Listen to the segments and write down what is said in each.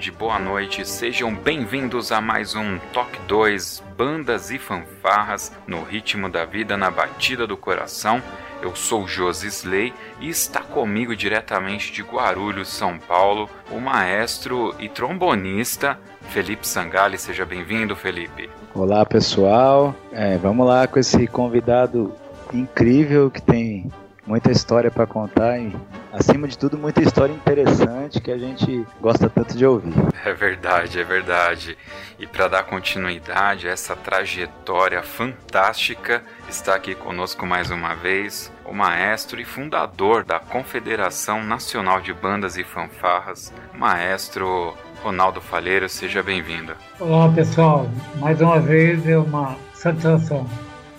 Tarde, boa noite, sejam bem-vindos a mais um Toque 2 Bandas e Fanfarras no ritmo da vida, na batida do coração. Eu sou Josi Slay e está comigo diretamente de Guarulhos, São Paulo, o maestro e trombonista Felipe Sangali. Seja bem-vindo, Felipe. Olá, pessoal. É, vamos lá com esse convidado incrível que tem muita história para contar e, acima de tudo, muita história interessante que a gente gosta tanto de ouvir. É verdade, é verdade. E para dar continuidade a essa trajetória fantástica, está aqui conosco mais uma vez o maestro e fundador da Confederação Nacional de Bandas e Fanfarras, maestro Ronaldo Falheiro. Seja bem-vindo. Olá, pessoal. Mais uma vez é uma satisfação.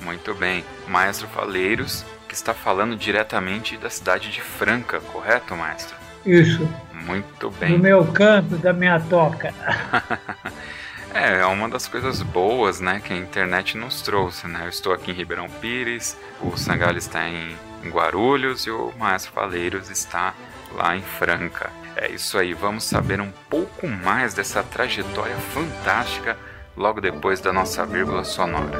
Muito bem. Maestro Faleiros que está falando diretamente da cidade de Franca, correto, maestro? Isso. Muito bem. Do meu canto, da minha toca. é, é uma das coisas boas, né, que a internet nos trouxe, né? Eu estou aqui em Ribeirão Pires, o Sangalho está em Guarulhos e o Maestro Faleiros está lá em Franca. É isso aí, vamos saber um pouco mais dessa trajetória fantástica logo depois da nossa vírgula sonora.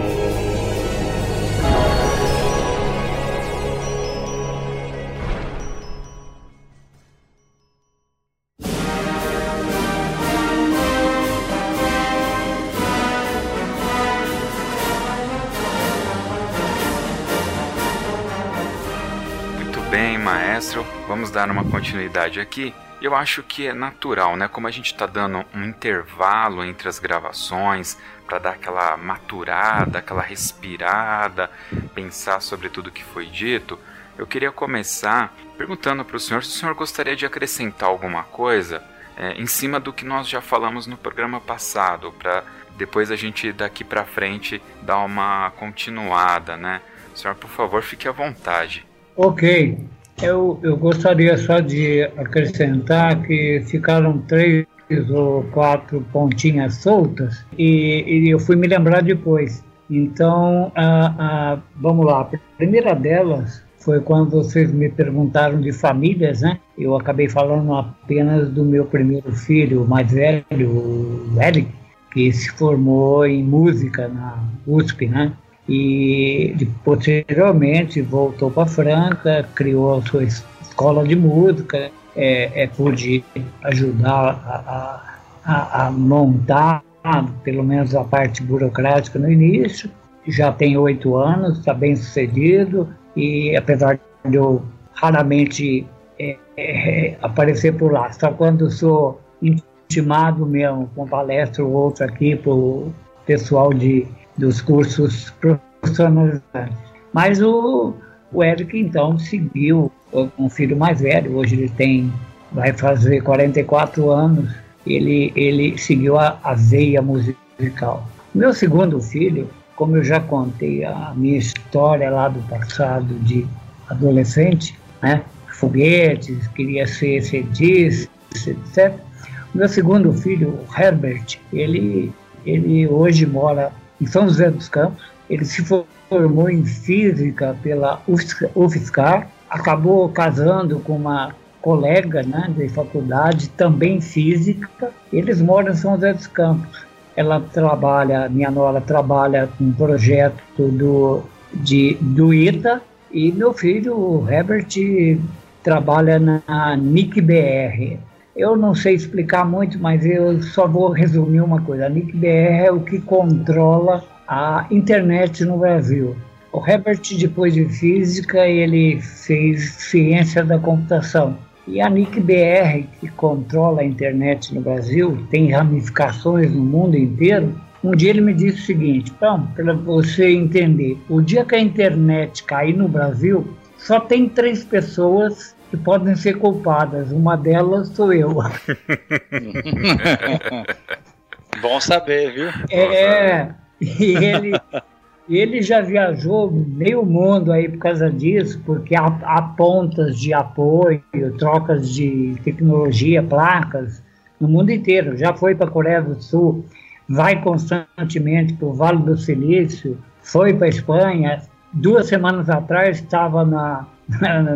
Vamos dar uma continuidade aqui. Eu acho que é natural, né? Como a gente está dando um intervalo entre as gravações para dar aquela maturada, aquela respirada, pensar sobre tudo que foi dito. Eu queria começar perguntando para o senhor se o senhor gostaria de acrescentar alguma coisa é, em cima do que nós já falamos no programa passado, para depois a gente daqui para frente dar uma continuada, né? Senhor, por favor, fique à vontade. Ok. Eu, eu gostaria só de acrescentar que ficaram três ou quatro pontinhas soltas e, e eu fui me lembrar depois. Então, vamos lá. A primeira delas foi quando vocês me perguntaram de famílias, né? Eu acabei falando apenas do meu primeiro filho, o mais velho, o Eric, que se formou em música na USP, né? E posteriormente voltou para Franca, criou a sua escola de música, é, é pude ajudar a, a, a, montar pelo menos a parte burocrática no início. Já tem oito anos, está bem sucedido e apesar de eu raramente é, é, aparecer por lá, só quando sou intimado mesmo com palestra ou outra aqui para o pessoal de dos cursos profissionalizantes. Mas o, o Eric, então, seguiu um filho mais velho, hoje ele tem, vai fazer 44 anos, ele, ele seguiu a, a veia musical. Meu segundo filho, como eu já contei a minha história lá do passado de adolescente, né? foguetes, queria ser cientista, etc. Meu segundo filho, Herbert, ele, ele hoje mora em São José dos Campos. Ele se formou em física pela UFSCar, acabou casando com uma colega né, de faculdade, também física. Eles moram em São José dos Campos. Ela trabalha, minha nora trabalha com um projeto do, de, do ITA e meu filho, o Herbert, trabalha na NIC-BR. Eu não sei explicar muito, mas eu só vou resumir uma coisa. A NIC-BR é o que controla a internet no Brasil. O Herbert, depois de física, ele fez ciência da computação. E a NIC-BR, que controla a internet no Brasil, tem ramificações no mundo inteiro. Um dia ele me disse o seguinte: então, para você entender, o dia que a internet cair no Brasil, só tem três pessoas que podem ser culpadas. Uma delas sou eu. Bom saber, viu? É, e ele, ele já viajou meio mundo aí por causa disso, porque há, há pontas de apoio, trocas de tecnologia, placas, no mundo inteiro. Já foi para a Coreia do Sul, vai constantemente para o Vale do Silício, foi para a Espanha. Duas semanas atrás estava na, na,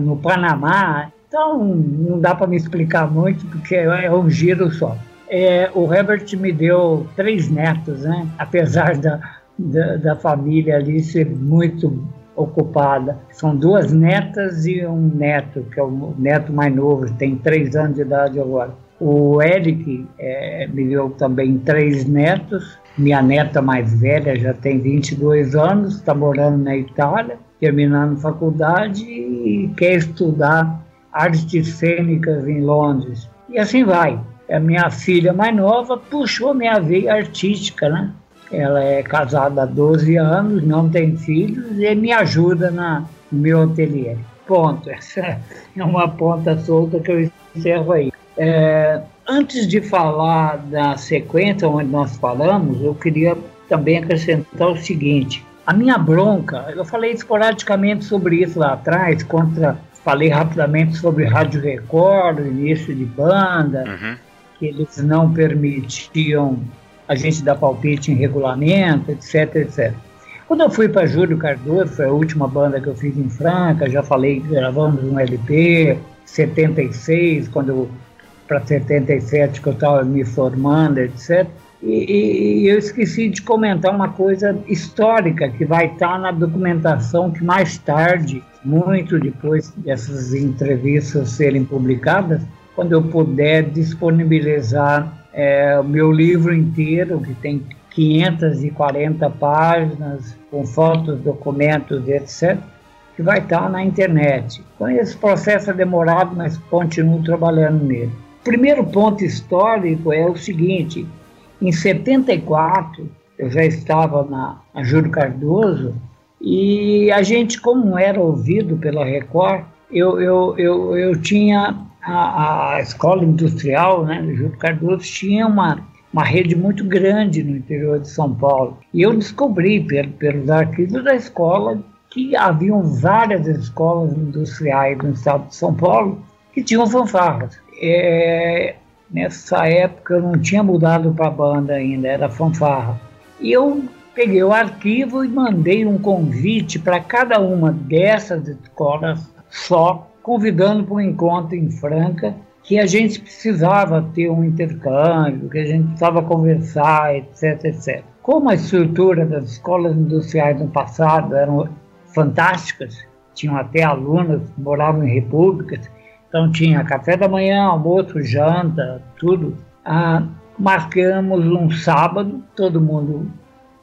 no Panamá. Então, não dá para me explicar muito, porque é um giro só. É, o Herbert me deu três netos, né? apesar da, da, da família ali ser muito ocupada. São duas netas e um neto, que é o neto mais novo, tem três anos de idade agora. O Eric é, me deu também três netos. Minha neta mais velha já tem 22 anos, está morando na Itália, terminando faculdade e quer estudar artes cênicas em Londres. E assim vai. A minha filha mais nova puxou minha veia artística, né? Ela é casada há 12 anos, não tem filhos e me ajuda na, no meu ateliê. Ponto. Essa é uma ponta solta que eu encerro aí. É, antes de falar da sequência onde nós falamos, eu queria também acrescentar o seguinte: a minha bronca, eu falei esporadicamente sobre isso lá atrás, contra, falei rapidamente sobre Rádio Record, o início de banda, uhum. que eles não permitiam a gente dar palpite em regulamento, etc, etc. Quando eu fui para Júlio Cardoso, foi a última banda que eu fiz em Franca, já falei, gravamos um LP, 76, quando para 77 que eu estava me formando, etc. E, e, eu esqueci de comentar uma coisa histórica que vai estar tá na documentação que mais tarde, muito depois dessas entrevistas serem publicadas, quando eu puder disponibilizar é, o meu livro inteiro, que tem 540 páginas, com fotos, documentos, etc., que vai estar tá na internet. Então, esse processo é demorado, mas continuo trabalhando nele primeiro ponto histórico é o seguinte: em 74, eu já estava na, Júlio Cardoso e a gente, como era ouvido pela Record, eu, eu, eu, eu tinha a, a escola industrial, né, Júlio Cardoso, tinha uma, uma rede muito grande no interior de São Paulo. E eu descobri pelos arquivos da escola que haviam várias escolas industriais no estado de São Paulo que tinham fanfarras é, nessa época eu não tinha mudado para banda ainda, era fanfarra. E eu peguei o arquivo e mandei um convite para cada uma dessas escolas só, convidando para um encontro em Franca, que a gente precisava ter um intercâmbio, que a gente precisava conversar, etc, etc. Como a estrutura das escolas industriais no passado eram fantásticas, tinham até alunas que moravam em repúblicas, então tinha café da manhã, almoço, janta, tudo. Ah, marcamos um sábado, todo mundo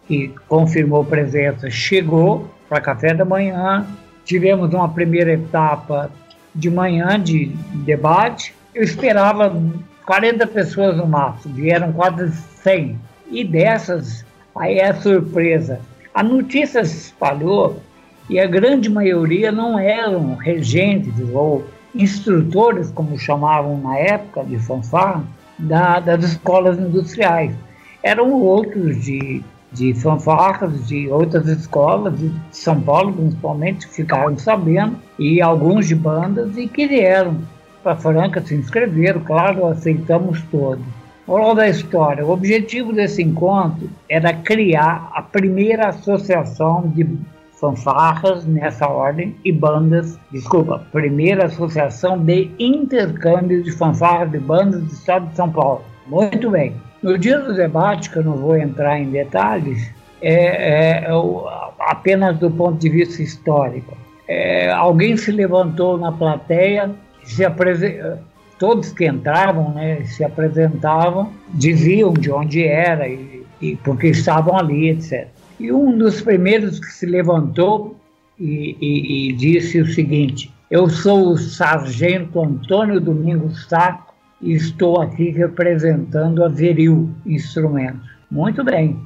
que confirmou presença chegou para café da manhã. Tivemos uma primeira etapa de manhã de debate. Eu esperava 40 pessoas no máximo, vieram quase 100. E dessas, aí é a surpresa. A notícia se espalhou e a grande maioria não eram regentes ou instrutores, como chamavam na época de fanfarra, da, das escolas industriais. Eram outros de, de fanfarras de outras escolas, de São Paulo principalmente, que ficaram sabendo, e alguns de bandas, e que vieram para Franca, se inscreveram, claro, aceitamos todos. Moral da história: o objetivo desse encontro era criar a primeira associação de fanfarras nessa ordem e bandas, desculpa, primeira associação de intercâmbio de fanfarras de bandas do estado de São Paulo. Muito bem. No dia do debate, que eu não vou entrar em detalhes, é, é, é apenas do ponto de vista histórico. É, alguém se levantou na plateia, se todos que entravam, né, se apresentavam, diziam de onde era e, e porque estavam ali, etc. E um dos primeiros que se levantou e, e, e disse o seguinte: Eu sou o sargento Antônio Domingos Saco e estou aqui representando a Veril Instrumentos. Muito bem.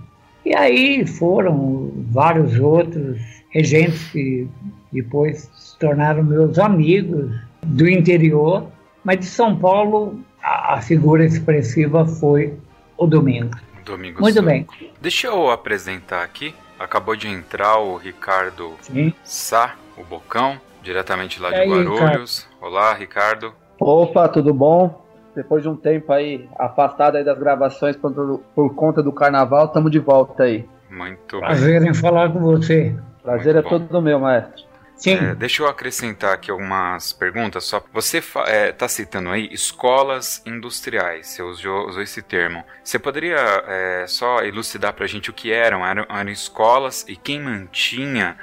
E aí foram vários outros regentes que depois se tornaram meus amigos do interior, mas de São Paulo a, a figura expressiva foi o Domingos. Domingos. Muito bem. Deixa eu apresentar aqui. Acabou de entrar o Ricardo Sim. Sá, o Bocão, diretamente lá de aí, Guarulhos. Ricardo. Olá, Ricardo. Opa, tudo bom? Depois de um tempo aí afastado aí das gravações por, por conta do carnaval, estamos de volta aí. Muito Prazer bem. em falar com você. Prazer Muito é bom. todo meu, maestro. É, deixa eu acrescentar aqui algumas perguntas. Só você está é, tá citando aí escolas industriais. Você usou, usou esse termo. Você poderia é, só elucidar para a gente o que eram? eram? Eram escolas e quem mantinha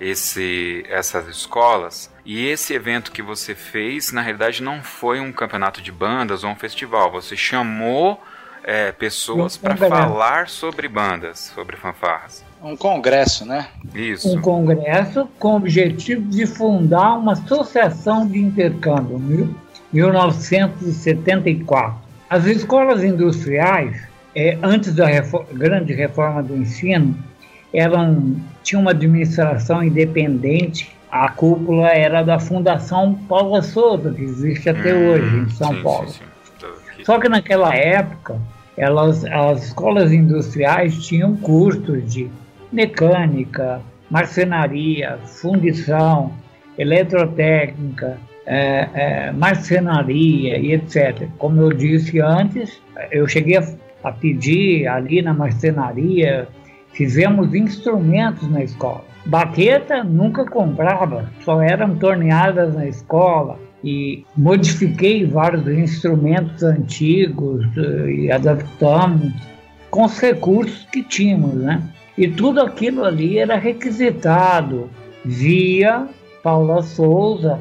esse, essas escolas? E esse evento que você fez, na realidade, não foi um campeonato de bandas ou um festival. Você chamou é, pessoas para falar sobre bandas, sobre fanfarras. Um congresso, né? Isso. Um congresso com o objetivo de fundar uma associação de intercâmbio, 1974. As escolas industriais, é, antes da grande reforma do ensino, eram, tinham uma administração independente. A cúpula era da Fundação Paula Souza, que existe até hum, hoje em São sim, Paulo. Sim, sim. Só que naquela época, elas, as escolas industriais tinham cursos de mecânica, marcenaria, fundição, eletrotécnica, é, é, marcenaria e etc. Como eu disse antes, eu cheguei a, a pedir ali na marcenaria, fizemos instrumentos na escola. Baqueta nunca comprava, só eram torneadas na escola e modifiquei vários instrumentos antigos eh, e adaptamos com os recursos que tínhamos, né? E tudo aquilo ali era requisitado via Paula Souza,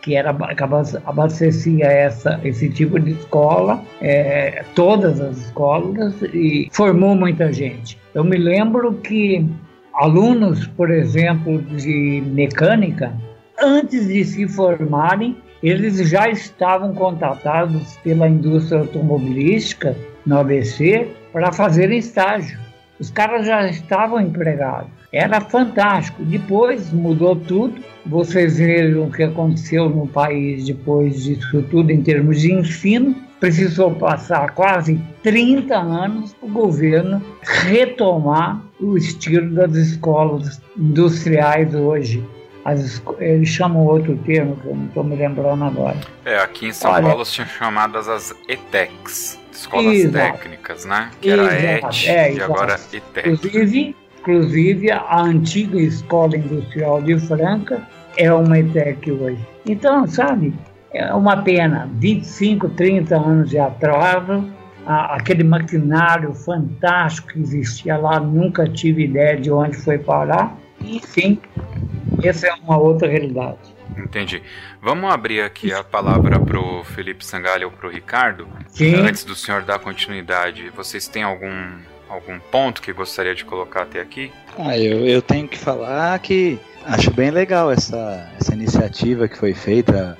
que era que abastecia essa, esse tipo de escola, é, todas as escolas, e formou muita gente. Eu me lembro que alunos, por exemplo, de mecânica, antes de se formarem, eles já estavam contratados pela indústria automobilística no ABC para fazerem estágio. Os caras já estavam empregados. Era fantástico. Depois mudou tudo. Vocês viram o que aconteceu no país depois disso tudo em termos de ensino. Precisou passar quase 30 anos para o governo retomar o estilo das escolas industriais hoje. As, eles chamam outro termo que eu não estou me lembrando agora. É, aqui em São Olha, Paulo tinham chamadas as ETECs escolas exato. técnicas, né? Que era ET é, e agora ETEC. Inclusive, inclusive, a antiga Escola Industrial de Franca é uma ETEC hoje. Então, sabe, é uma pena, 25, 30 anos de atraso, aquele maquinário fantástico que existia lá, nunca tive ideia de onde foi parar. Enfim, essa é uma outra realidade. Entendi. Vamos abrir aqui a palavra para o Felipe Sangalha ou para o Ricardo. Sim. Antes do senhor dar continuidade, vocês têm algum, algum ponto que gostaria de colocar até aqui? Ah, eu, eu tenho que falar que acho bem legal essa, essa iniciativa que foi feita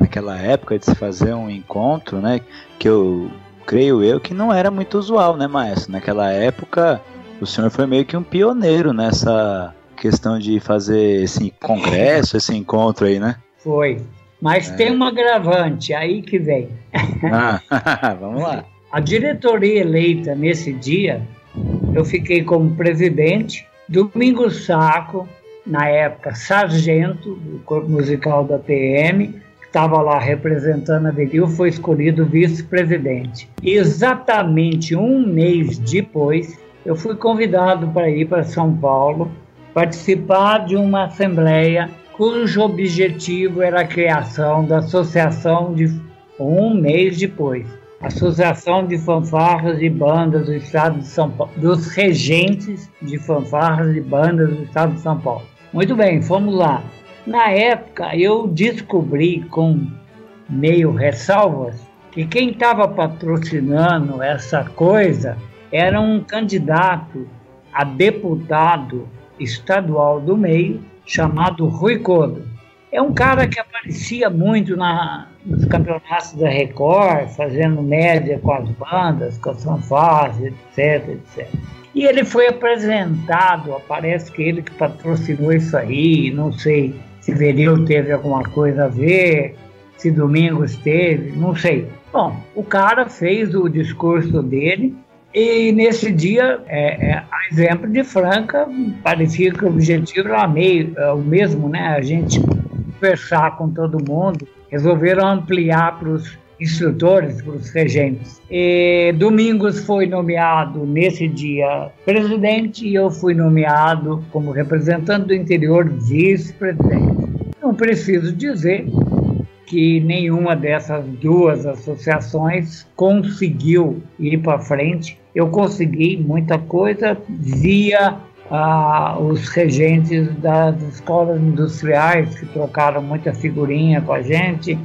naquela época de se fazer um encontro, né? Que eu creio eu que não era muito usual, né, Maestro? Naquela época o senhor foi meio que um pioneiro nessa questão de fazer esse congresso, esse encontro aí, né? Foi. Mas é. tem uma agravante, aí que vem. Ah, vamos lá. A diretoria eleita nesse dia, eu fiquei como presidente. Domingos Saco, na época sargento do corpo musical da PM, que estava lá representando a Veril, foi escolhido vice-presidente. Exatamente um mês depois, eu fui convidado para ir para São Paulo participar de uma assembleia cujo objetivo era a criação da Associação de um mês depois, Associação de Fanfarras e Bandas do Estado de São Paulo, dos regentes de fanfarras e bandas do Estado de São Paulo. Muito bem, fomos lá. Na época, eu descobri com meio ressalvas que quem estava patrocinando essa coisa era um candidato a deputado estadual do meio chamado Rui Codo. É um cara que aparecia muito na, nos campeonatos da Record, fazendo média com as bandas, com as fanfarras, etc, etc. E ele foi apresentado, parece que ele que patrocinou isso aí, não sei se Veril teve alguma coisa a ver, se Domingos teve, não sei. Bom, o cara fez o discurso dele e nesse dia, é, é, a exemplo de Franca, parecia que o objetivo era meio, é, o mesmo, né? A gente conversar com todo mundo. Resolveram ampliar para os instrutores, para os regentes. E Domingos foi nomeado nesse dia presidente e eu fui nomeado como representante do interior vice-presidente. Não preciso dizer que nenhuma dessas duas associações conseguiu ir para frente. Eu consegui muita coisa via ah, os regentes das escolas industriais que trocaram muita figurinha com a gente,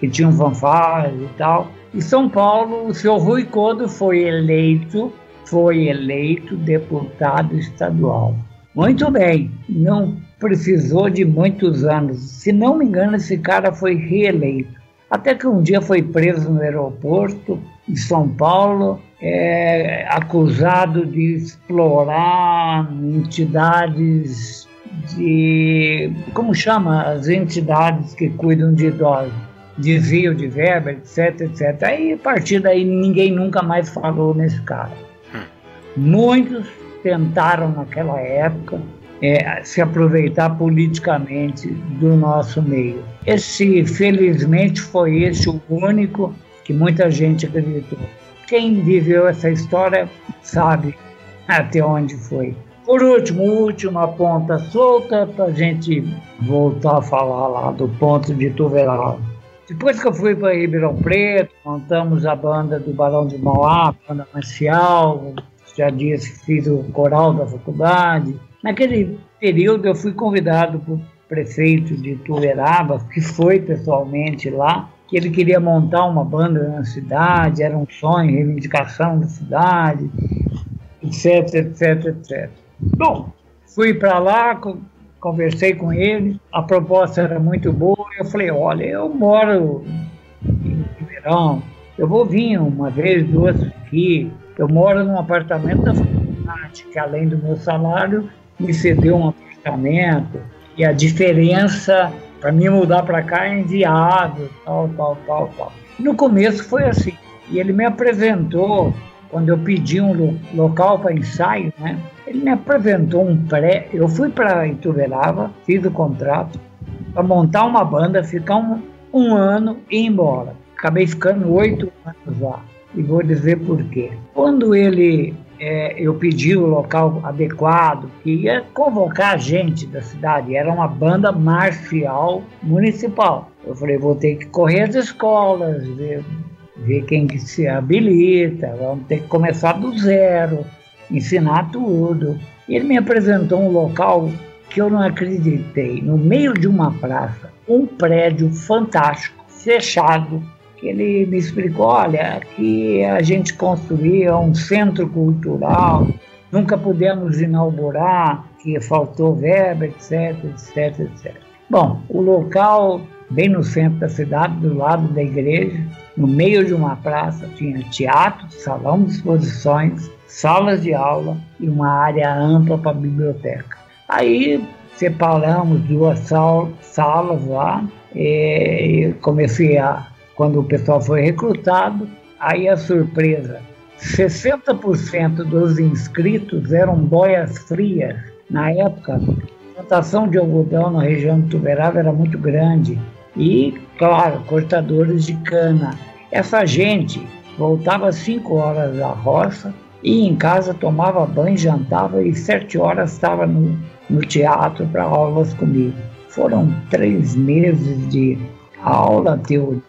que tinham fanfarras e tal. Em São Paulo, o senhor Rui Codo foi eleito, foi eleito deputado estadual. Muito bem, não precisou de muitos anos. Se não me engano, esse cara foi reeleito. Até que um dia foi preso no aeroporto de São Paulo, é, acusado de explorar entidades de. Como chama? As entidades que cuidam de idosos. Desvio de verba, etc, etc. Aí, a partir daí, ninguém nunca mais falou nesse cara. Hum. Muitos tentaram naquela época é, se aproveitar politicamente do nosso meio. Esse, felizmente, foi esse o único que muita gente acreditou. Quem viveu essa história sabe até onde foi. Por último, última ponta solta para a gente voltar a falar lá do ponto de Tuveral. Depois que eu fui para Ribeirão Preto, montamos a banda do Barão de Mauá, banda marcial, já disse que fiz o coral da faculdade, Naquele período eu fui convidado por prefeito de Tuveraba, que foi pessoalmente lá, que ele queria montar uma banda na cidade, era um sonho, reivindicação da cidade, etc, etc, etc. Bom, fui para lá, conversei com ele, a proposta era muito boa, eu falei, olha, eu moro em Ribeirão, eu vou vir uma vez, duas aqui, eu moro num apartamento da faculdade, que além do meu salário, me cedeu um apartamento e a diferença para mim mudar para cá é enviado, tal, tal, tal, tal. No começo foi assim. E ele me apresentou, quando eu pedi um local para ensaio, né? Ele me apresentou um pré. Eu fui para Ituverava, fiz o contrato, para montar uma banda, ficar um, um ano e ir embora. Acabei ficando oito anos lá. E vou dizer por quê. Quando ele é, eu pedi o local adequado, que ia convocar gente da cidade, era uma banda marcial municipal. Eu falei, vou ter que correr as escolas, ver, ver quem que se habilita, vamos ter que começar do zero, ensinar tudo. Ele me apresentou um local que eu não acreditei, no meio de uma praça, um prédio fantástico, fechado, ele me explicou, olha, que a gente construía um centro cultural, nunca pudemos inaugurar, que faltou verba, etc, etc, etc. Bom, o local, bem no centro da cidade, do lado da igreja, no meio de uma praça, tinha teatro, salão de exposições, salas de aula e uma área ampla para biblioteca. Aí separamos duas sal salas lá e comecei a quando o pessoal foi recrutado, aí a surpresa, 60% dos inscritos eram boias frias. Na época, a plantação de algodão na região de Tuberava era muito grande e, claro, cortadores de cana. Essa gente voltava às 5 horas da roça Ia em casa, tomava banho, jantava e sete horas estava no, no teatro para aulas comigo. Foram três meses de aula, teoria,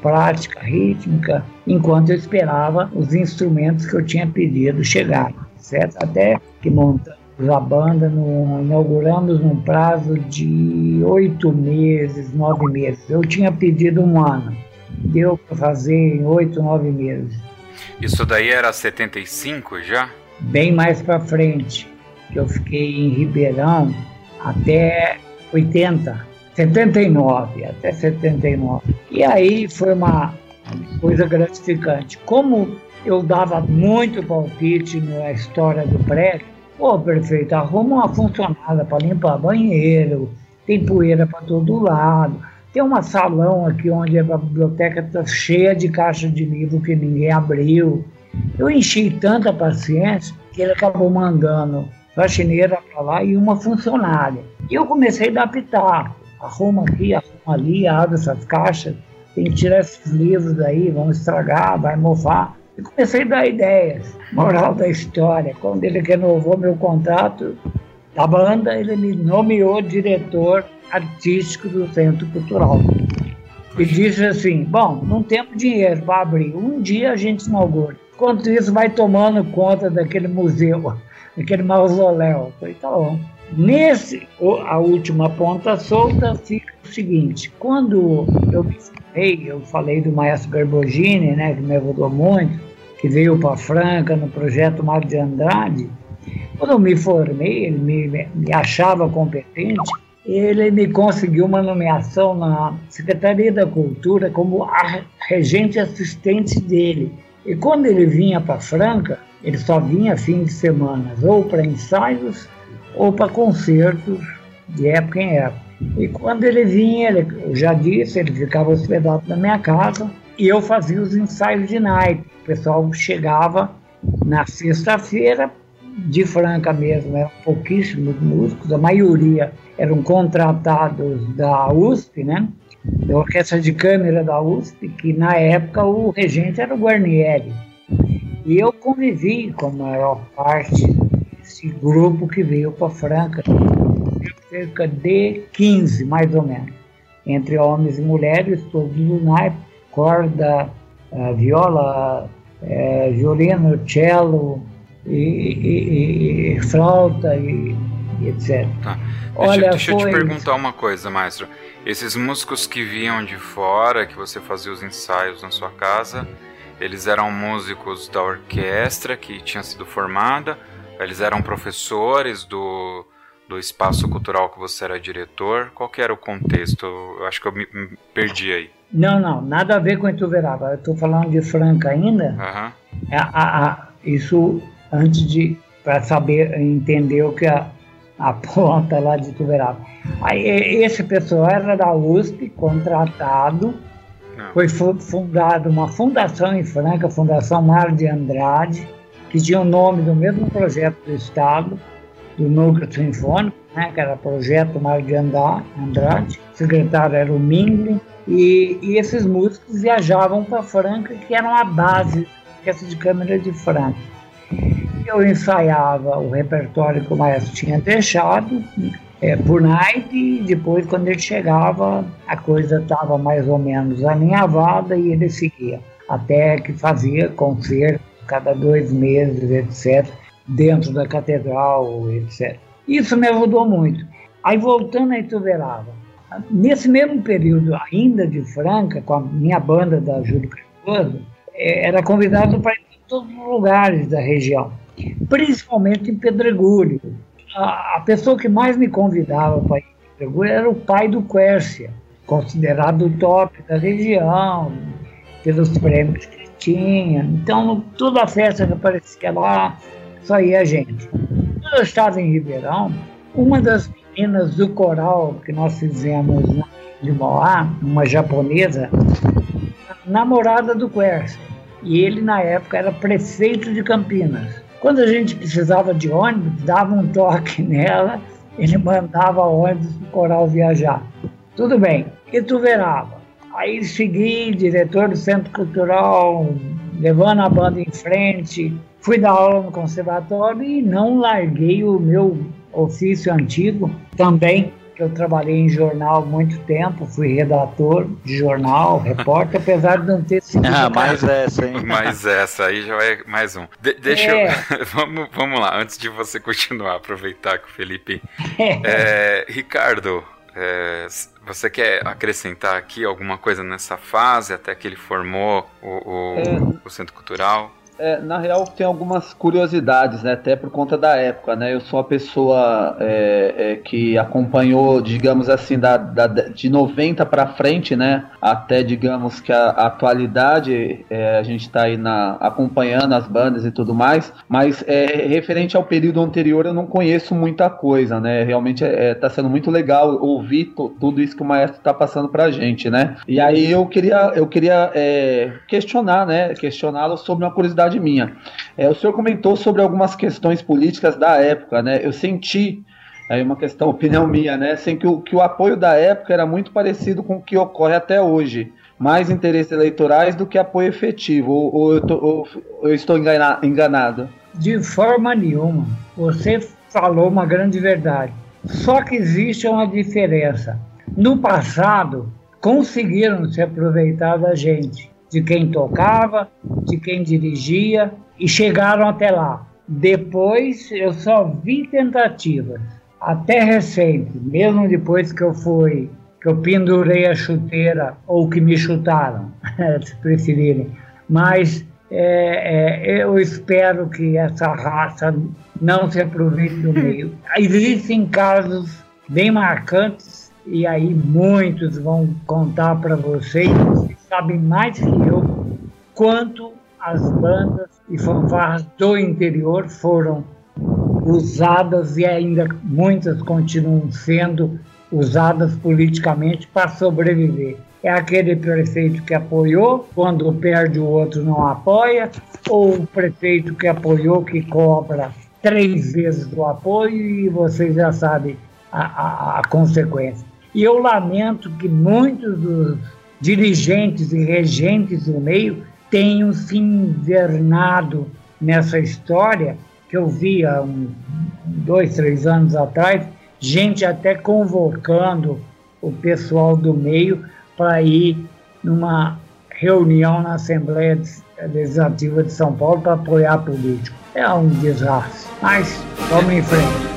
prática rítmica, enquanto eu esperava os instrumentos que eu tinha pedido chegar, certo? Até que montamos a banda, no, inauguramos num prazo de oito meses, nove meses. Eu tinha pedido um ano, deu para fazer em oito, nove meses. Isso daí era 75 já? Bem mais para frente, que eu fiquei em Ribeirão até 80, 79, até 79. E aí foi uma coisa gratificante. Como eu dava muito palpite na história do prédio, pô, prefeito, arruma uma funcionária para limpar banheiro, tem poeira para todo lado, tem um salão aqui onde a biblioteca está cheia de caixas de livro que ninguém abriu. Eu enchi tanta paciência que ele acabou mandando faxineira para lá e uma funcionária. E eu comecei a adaptar. Arruma aqui, arruma ali, abre essas caixas, tem que tirar esses livros daí, vão estragar, vai mofar. E comecei a dar ideias. Moral da história, quando ele renovou meu contrato da banda, ele me nomeou diretor artístico do Centro Cultural. E disse assim: Bom, não temos dinheiro para abrir, um dia a gente inaugura. Enquanto isso, vai tomando conta daquele museu, daquele mausoléu. falei: Tá bom. Nesse, a última ponta solta fica o seguinte: quando eu me formei, eu falei do maestro Garbogini, né, que me ajudou muito, que veio para Franca no projeto Mário de Andrade. Quando eu me formei, ele me, me achava competente ele me conseguiu uma nomeação na Secretaria da Cultura como regente assistente dele. E quando ele vinha para Franca, ele só vinha fim de semana, ou para ensaios ou para concertos de época em época. E quando ele vinha, ele, eu já disse, ele ficava hospedado na minha casa e eu fazia os ensaios de night. O pessoal chegava na sexta-feira, de Franca mesmo, eram pouquíssimos músicos, a maioria eram contratados da USP, né? Da Orquestra de Câmara da USP, que na época o regente era o Guarnieri. E eu convivi com a maior parte desse grupo que veio para Franca, cerca de 15, mais ou menos, entre homens e mulheres, todos os naipes, corda, uh, viola, uh, violino, cello, e, e, e flauta e, e etc. Tá. Olha, deixa, eu te perguntar uma coisa, maestro. Esses músicos que vinham de fora, que você fazia os ensaios na sua casa, eles eram músicos da orquestra que tinha sido formada, eles eram professores do, do espaço cultural que você era diretor. Qual que era o contexto? Eu acho que eu me, me perdi aí. Não, não, nada a ver com Ituverava. Eu estou falando de Franca ainda. Uhum. A, a, a, isso antes de para saber entender o que a, a ponta lá de Tuverava. Aí esse pessoal era da USP, contratado, Não. Ah. foi fundada uma fundação em Franca, Fundação Mar de Andrade, que tinha o nome do mesmo projeto do Estado, do Núcleo Sinfônico, né, que era Projeto Mar de Andrade, o secretário era o Minglin, e, e esses músicos viajavam para Franca, que era a base Orquestra de Câmara de Franca. Eu ensaiava o repertório que o maestro tinha deixado é, por night e depois quando ele chegava a coisa estava mais ou menos alinhavada e ele seguia. Até que fazia concerto cada dois meses etc dentro da catedral etc isso me ajudou muito aí voltando a Ituverava nesse mesmo período ainda de Franca com a minha banda da Júlio Cardoso é, era convidado para ir em todos os lugares da região principalmente em Pedregulho. A, a pessoa que mais me convidava para ir em Pedregulho era o pai do Quércia, considerado o top da região, pelos prêmios que tinha. Então, toda a festa que aparecia lá, só ia gente. Quando eu estava em Ribeirão, uma das meninas do coral que nós fizemos na de Moá, uma japonesa, namorada do Quercia. E ele, na época, era prefeito de Campinas. Quando a gente precisava de ônibus, dava um toque nela, ele mandava ônibus para o coral viajar. Tudo bem, Ituverava. Aí segui, diretor do Centro Cultural, levando a banda em frente, fui dar aula no conservatório e não larguei o meu ofício antigo também eu trabalhei em jornal há muito tempo, fui redator de jornal, repórter, apesar de não ter sido. Ah, mais essa, hein? Mais essa, aí já é mais um. De deixa é. eu. vamos, vamos lá, antes de você continuar, aproveitar que o Felipe. É. É, Ricardo, é, você quer acrescentar aqui alguma coisa nessa fase, até que ele formou o, o, é. o Centro Cultural? É, na real, tem algumas curiosidades, né? Até por conta da época, né? Eu sou uma pessoa é, é, que acompanhou, digamos assim, da, da de 90 para frente, né? Até, digamos que a, a atualidade, é, a gente está aí na, acompanhando as bandas e tudo mais, mas é, referente ao período anterior, eu não conheço muita coisa, né? Realmente está é, sendo muito legal ouvir tudo isso que o maestro está passando para a gente, né? E aí eu queria, eu queria questionar, né? Questioná-lo sobre uma curiosidade curiosidade minha. É, o senhor comentou sobre algumas questões políticas da época, né? Eu senti é uma questão, opinião minha, né? Assim, que, o, que o apoio da época era muito parecido com o que ocorre até hoje. Mais interesses eleitorais do que apoio efetivo. Ou, ou, eu, tô, ou eu, estou engana, enganado? De forma nenhuma. Você falou uma grande verdade. Só que existe uma diferença. No passado, conseguiram se aproveitar da gente de quem tocava, de quem dirigia e chegaram até lá. Depois eu só vi tentativas, até recente, mesmo depois que eu fui, que eu pendurei a chuteira ou que me chutaram, se preferirem. Mas é, é, eu espero que essa raça não se aproveite do meio. Existem casos bem marcantes e aí muitos vão contar para vocês sabem mais que eu quanto as bandas e fanfarras do interior foram usadas e ainda muitas continuam sendo usadas politicamente para sobreviver. É aquele prefeito que apoiou, quando perde o outro não apoia, ou o prefeito que apoiou que cobra três vezes do apoio e vocês já sabem a, a, a consequência. E eu lamento que muitos dos dirigentes e regentes do meio tenham se invernado nessa história que eu vi há um, dois, três anos atrás, gente até convocando o pessoal do meio para ir numa reunião na Assembleia Legislativa de São Paulo para apoiar político. É um desastre. Mas vamos em frente.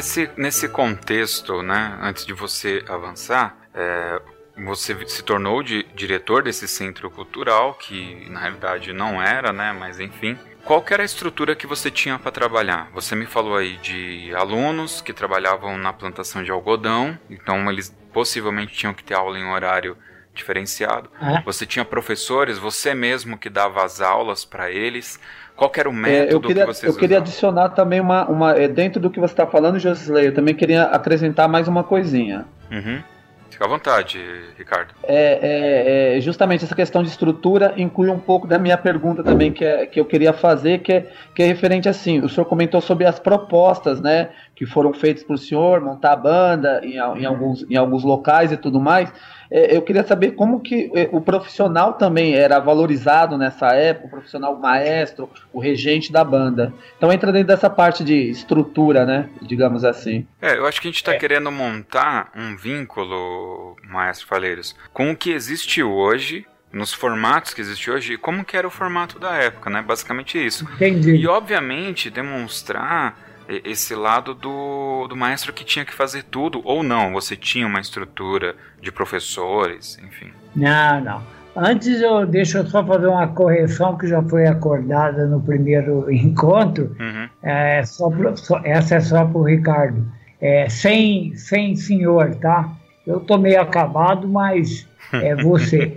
Nesse, nesse contexto, né, antes de você avançar, é, você se tornou de, diretor desse centro cultural, que na realidade não era, né, mas enfim. Qual era a estrutura que você tinha para trabalhar? Você me falou aí de alunos que trabalhavam na plantação de algodão, então eles possivelmente tinham que ter aula em horário diferenciado. É. Você tinha professores, você mesmo que dava as aulas para eles. Qual era o método é, eu queria, que vocês Eu queria adicionar também uma, uma. É, dentro do que você está falando, Josley, eu também queria acrescentar mais uma coisinha. Uhum. Fica à vontade, Ricardo. É, é, é, justamente essa questão de estrutura inclui um pouco da minha pergunta também que, é, que eu queria fazer, que é, que é referente assim. O senhor comentou sobre as propostas, né, que foram feitas para o senhor montar a banda em, em, alguns, em alguns locais e tudo mais. É, eu queria saber como que é, o profissional também era valorizado nessa época, o profissional maestro, o regente da banda. Então entra dentro dessa parte de estrutura, né? Digamos assim. É, eu acho que a gente está é. querendo montar um vínculo, maestro Faleiros, com o que existe hoje nos formatos que existe hoje, como que era o formato da época, né? Basicamente isso. Entendi. E obviamente demonstrar esse lado do, do maestro que tinha que fazer tudo, ou não, você tinha uma estrutura de professores, enfim. Não, não. Antes eu deixa eu só fazer uma correção que já foi acordada no primeiro encontro. Uhum. É, só pro, só, essa é só para o Ricardo. É, sem, sem senhor, tá? Eu tô meio acabado, mas é você.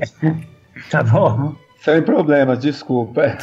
tá bom? Sem problemas, desculpa.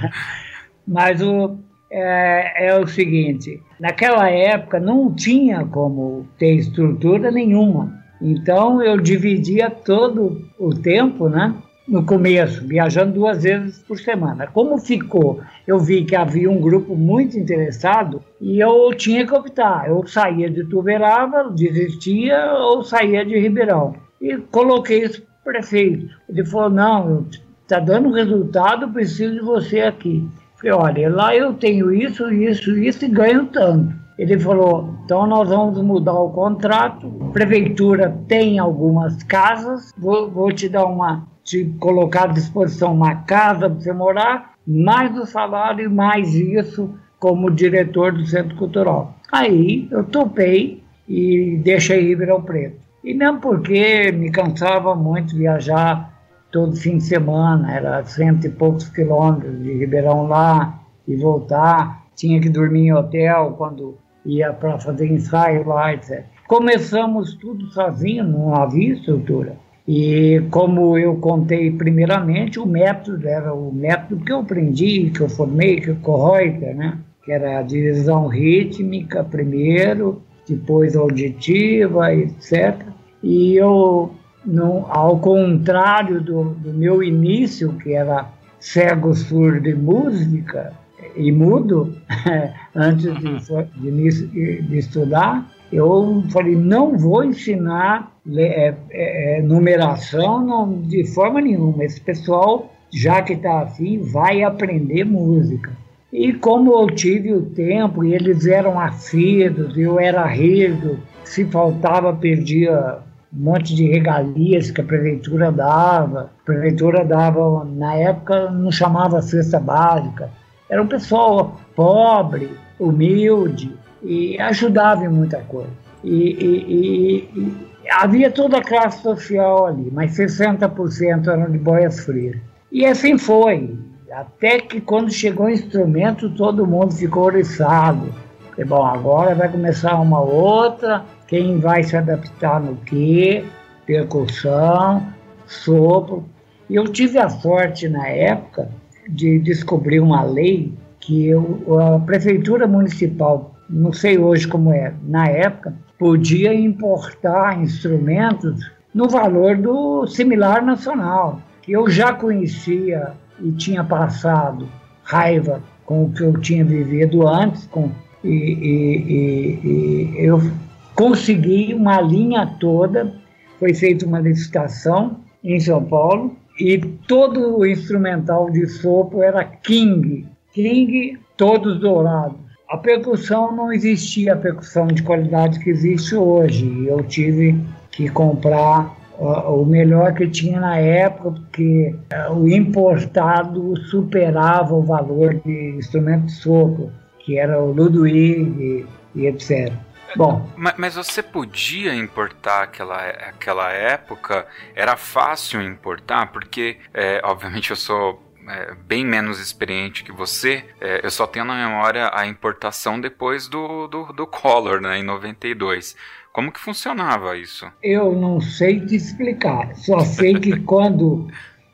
mas o, é, é o seguinte: naquela época não tinha como ter estrutura nenhuma. Então eu dividia todo o tempo, né? no começo, viajando duas vezes por semana. Como ficou, eu vi que havia um grupo muito interessado e eu tinha que optar. Eu saía de Tuberava, desistia ou saía de Ribeirão. E coloquei isso para o prefeito. Ele falou: não, está dando resultado, preciso de você aqui. Falei: olha, lá eu tenho isso, isso, isso e ganho tanto. Ele falou: então nós vamos mudar o contrato. Prefeitura tem algumas casas, vou, vou te dar uma te colocar à disposição uma casa para você morar, mais o salário e mais isso como diretor do Centro Cultural. Aí eu topei e deixei Ribeirão Preto. E não porque me cansava muito viajar todo fim de semana, era cento e poucos quilômetros de Ribeirão lá e voltar, tinha que dormir em hotel quando ia para fazer ensaio lá, etc. Começamos tudo sozinho, não havia estrutura. E como eu contei primeiramente, o método era o método que eu aprendi, que eu formei, que o Reuter, né? que era a divisão rítmica primeiro, depois auditiva, etc. E eu, não, ao contrário do, do meu início, que era cego, surdo e música, e mudo, antes de, de, de estudar, eu falei, não vou ensinar é, é, é, numeração não, de forma nenhuma. Esse pessoal, já que está assim, vai aprender música. E como eu tive o tempo, e eles eram assíduos, eu era rígido, se faltava, perdia um monte de regalias que a prefeitura dava. A prefeitura dava, na época, não chamava cesta básica. Era um pessoal pobre, humilde, e ajudava em muita coisa. E, e, e, e havia toda a classe social ali, mas 60% eram de boias frias. E assim foi, até que quando chegou o instrumento, todo mundo ficou oriçado. E, bom, agora vai começar uma outra, quem vai se adaptar no quê? Percussão, sopro. Eu tive a sorte na época de descobrir uma lei que eu, a prefeitura municipal não sei hoje como é, na época, podia importar instrumentos no valor do similar nacional, que eu já conhecia e tinha passado raiva com o que eu tinha vivido antes, com, e, e, e, e eu consegui uma linha toda, foi feita uma licitação em São Paulo, e todo o instrumental de sopro era King, King todos dourados a percussão não existia a percussão de qualidade que existe hoje. Eu tive que comprar o melhor que tinha na época, porque uh, o importado superava o valor de instrumento de sopro, que era o Ludwig e, e etc. Bom, mas, mas, você podia importar aquela, aquela época? Era fácil importar? Porque, é, obviamente, eu sou é, bem menos experiente que você, é, eu só tenho na memória a importação depois do, do, do Collor, né, em 92. Como que funcionava isso? Eu não sei te explicar. Só sei que quando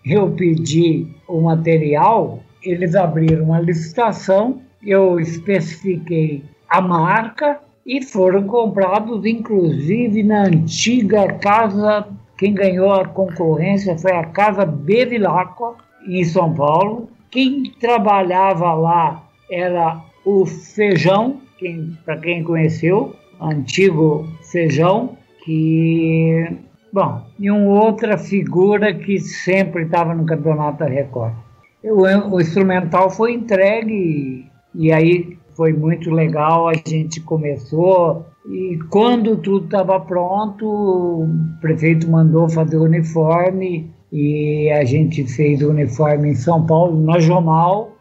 eu pedi o material, eles abriram uma licitação, eu especifiquei a marca e foram comprados, inclusive, na antiga casa. Quem ganhou a concorrência foi a Casa Bevilacqua, em São Paulo. Quem trabalhava lá era o Feijão, quem, para quem conheceu, antigo Feijão, que, bom, e uma outra figura que sempre estava no Campeonato da Record. O, o instrumental foi entregue e aí foi muito legal, a gente começou e quando tudo estava pronto, o prefeito mandou fazer o uniforme e a gente fez o uniforme em São Paulo, na Jomal.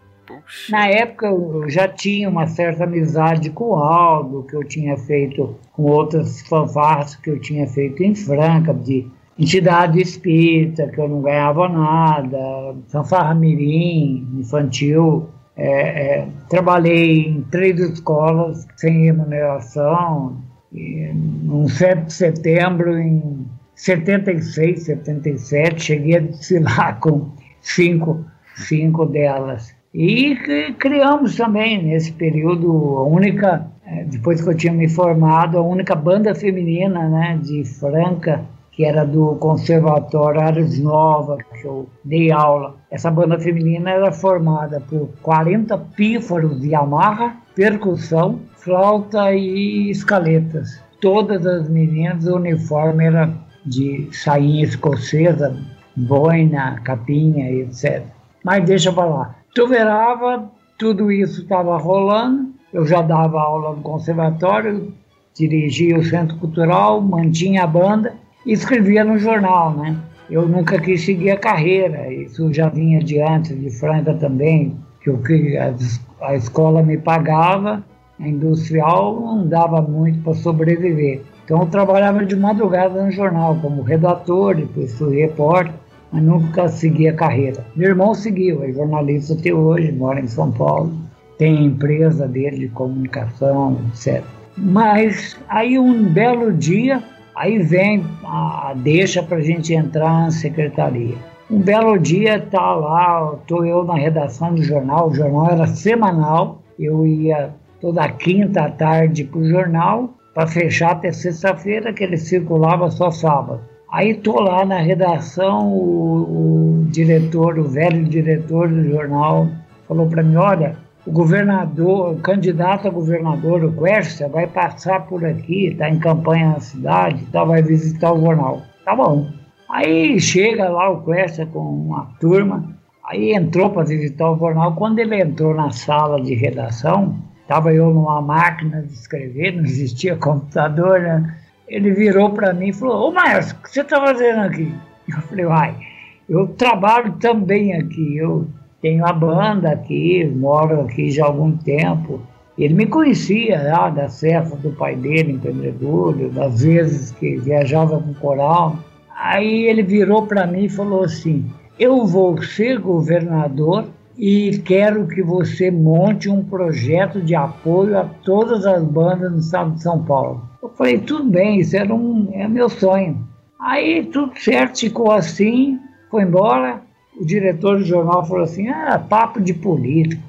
Na época eu já tinha uma certa amizade com o Aldo, que eu tinha feito com outras fanfarras que eu tinha feito em Franca, de entidade espírita, que eu não ganhava nada, fanfarra mirim, infantil. É, é, trabalhei em três escolas sem remuneração. No 7 de setembro, em 76, 77, cheguei a desfilar com cinco, cinco delas. E criamos também, nesse período, a única, é, depois que eu tinha me formado, a única banda feminina né, de Franca que era do Conservatório Ares Nova, que eu dei aula. Essa banda feminina era formada por 40 pífaros de Yamaha, percussão, flauta e escaletas. Todas as meninas, o uniforme era de sainha escocesa, boina, capinha, etc. Mas deixa pra lá. Tuverava, tudo isso estava rolando, eu já dava aula no conservatório, dirigia o centro cultural, mantinha a banda escrevia no jornal, né? Eu nunca quis seguir a carreira, isso já vinha de antes, de Franca também, que o que a, a escola me pagava, a industrial não dava muito para sobreviver. Então eu trabalhava de madrugada no jornal, como redator, depois fui repórter, mas nunca segui a carreira. Meu irmão seguiu, é jornalista até hoje, mora em São Paulo, tem empresa dele de comunicação, etc. Mas aí um belo dia Aí vem a deixa para a gente entrar na secretaria. Um belo dia tá lá, estou eu na redação do jornal, o jornal era semanal, eu ia toda quinta à tarde para o jornal para fechar até sexta-feira, que ele circulava só sábado. Aí tô lá na redação, o, o diretor, o velho diretor do jornal, falou para mim, olha, o governador, o candidato a governador, o Quercia, vai passar por aqui, está em campanha na cidade, tá, vai visitar o jornal. Tá bom. Aí chega lá o Quercia com uma turma, aí entrou para visitar o jornal. Quando ele entrou na sala de redação, estava eu numa máquina de escrever, não existia computador, né? Ele virou para mim e falou: Ô Maestro, o que você está fazendo aqui? Eu falei: Vai, eu trabalho também aqui, eu tenho a banda aqui, moro aqui já há algum tempo. Ele me conhecia lá da cefa do pai dele em Pedregulho, das vezes que viajava com coral. Aí ele virou para mim e falou assim: Eu vou ser governador e quero que você monte um projeto de apoio a todas as bandas do estado de São Paulo. Eu falei: Tudo bem, isso era um, é meu sonho. Aí tudo certo, ficou assim, foi embora o diretor do jornal falou assim: ah, papo de político.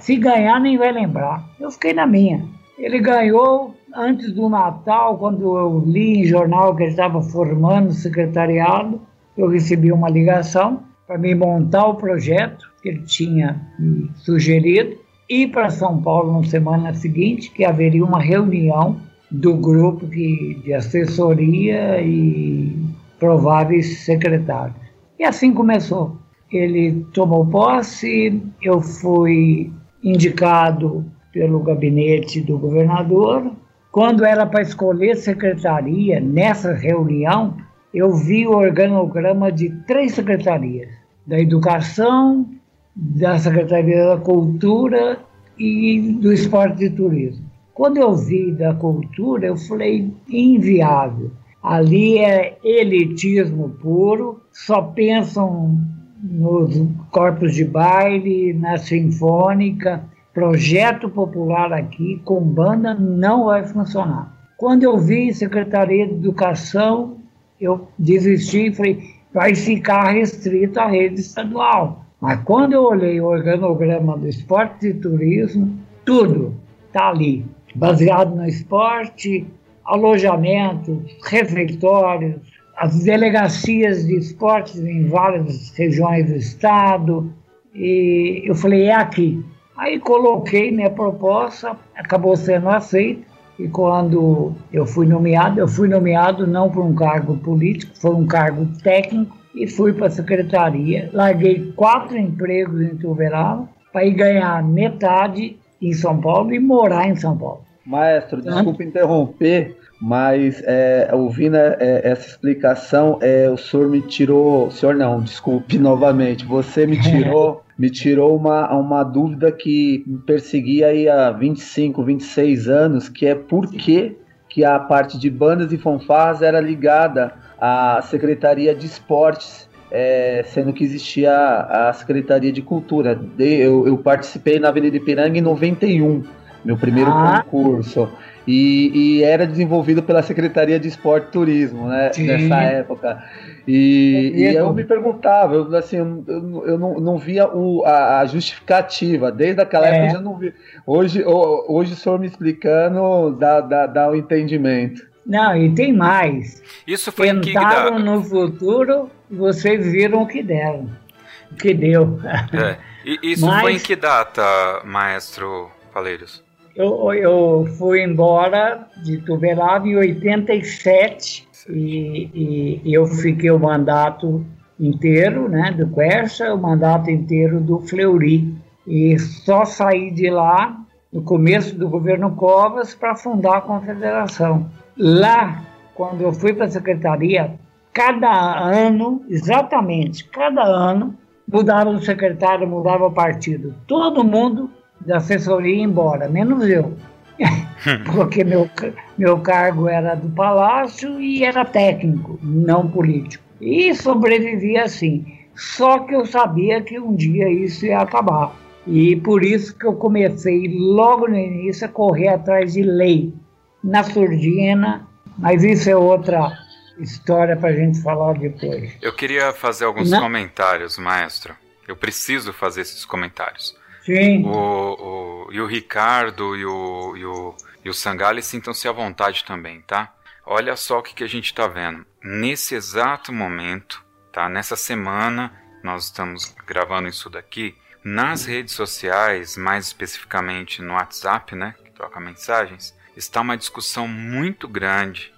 Se ganhar, nem vai lembrar. Eu fiquei na minha. Ele ganhou antes do Natal, quando eu li em jornal que ele estava formando o secretariado. Eu recebi uma ligação para me montar o projeto que ele tinha me sugerido. Ir para São Paulo na semana seguinte, que haveria uma reunião do grupo que, de assessoria e prováveis secretários. E assim começou. Ele tomou posse, eu fui indicado pelo gabinete do governador. Quando era para escolher secretaria, nessa reunião, eu vi o organograma de três secretarias: da Educação, da Secretaria da Cultura e do Esporte e Turismo. Quando eu vi da Cultura, eu falei: inviável Ali é elitismo puro, só pensam nos corpos de baile, na sinfônica. Projeto popular aqui com banda não vai funcionar. Quando eu vi Secretaria de Educação, eu desisti e falei, vai ficar restrito à rede estadual. Mas quando eu olhei o organograma do esporte e turismo, tudo está ali, baseado no esporte, alojamentos, refeitórios, as delegacias de esportes em várias regiões do estado. E eu falei, é aqui. Aí coloquei minha proposta, acabou sendo aceita. E quando eu fui nomeado, eu fui nomeado não por um cargo político, foi um cargo técnico e fui para a secretaria. Larguei quatro empregos em Tuverava para ir ganhar metade em São Paulo e morar em São Paulo. Maestro, desculpa interromper, mas é, ouvindo é, essa explicação, é, o senhor me tirou. O senhor não, desculpe novamente. Você me tirou. me tirou uma, uma dúvida que me perseguia aí há 25, 26 anos, que é por que, que a parte de bandas e fanfarras era ligada à Secretaria de Esportes, é, sendo que existia a, a Secretaria de Cultura. De, eu, eu participei na Avenida Ipiranga em 91 meu primeiro ah. concurso. E, e, era desenvolvido pela Secretaria de Esporte e Turismo, né? Sim. Nessa época. E, e, eu me perguntava, eu, assim, eu, eu não, não via o, a, a, justificativa. Desde aquela é. época eu já não vi. Hoje, hoje o senhor me explicando dá, dá, dá o entendimento. Não, e tem mais. Isso foi Tentaram no futuro vocês viram o que deram. O que deu. É. E isso Mas, foi em que data, maestro Faleiros? Eu, eu fui embora de Tuberava em 87 e, e, eu fiquei o mandato inteiro né, do Quercia, o mandato inteiro do Fleury. E só saí de lá no começo do governo Covas para fundar a confederação. Lá, quando eu fui para a secretaria, cada ano, exatamente, cada ano, mudava o secretário, mudava o partido. Todo mundo da assessoria ia embora, menos eu. Porque meu, meu cargo era do palácio e era técnico, não político. E sobrevivi assim. Só que eu sabia que um dia isso ia acabar. E por isso que eu comecei logo no início a correr atrás de lei, na surdina, mas isso é outra história para a gente falar depois. Eu queria fazer alguns Na... comentários, maestro. Eu preciso fazer esses comentários. Sim. O, o, e o Ricardo e o, e o, e o Sangali sintam-se à vontade também, tá? Olha só o que, que a gente está vendo. Nesse exato momento, tá? Nessa semana, nós estamos gravando isso daqui. Nas redes sociais, mais especificamente no WhatsApp, né? Que troca mensagens, está uma discussão muito grande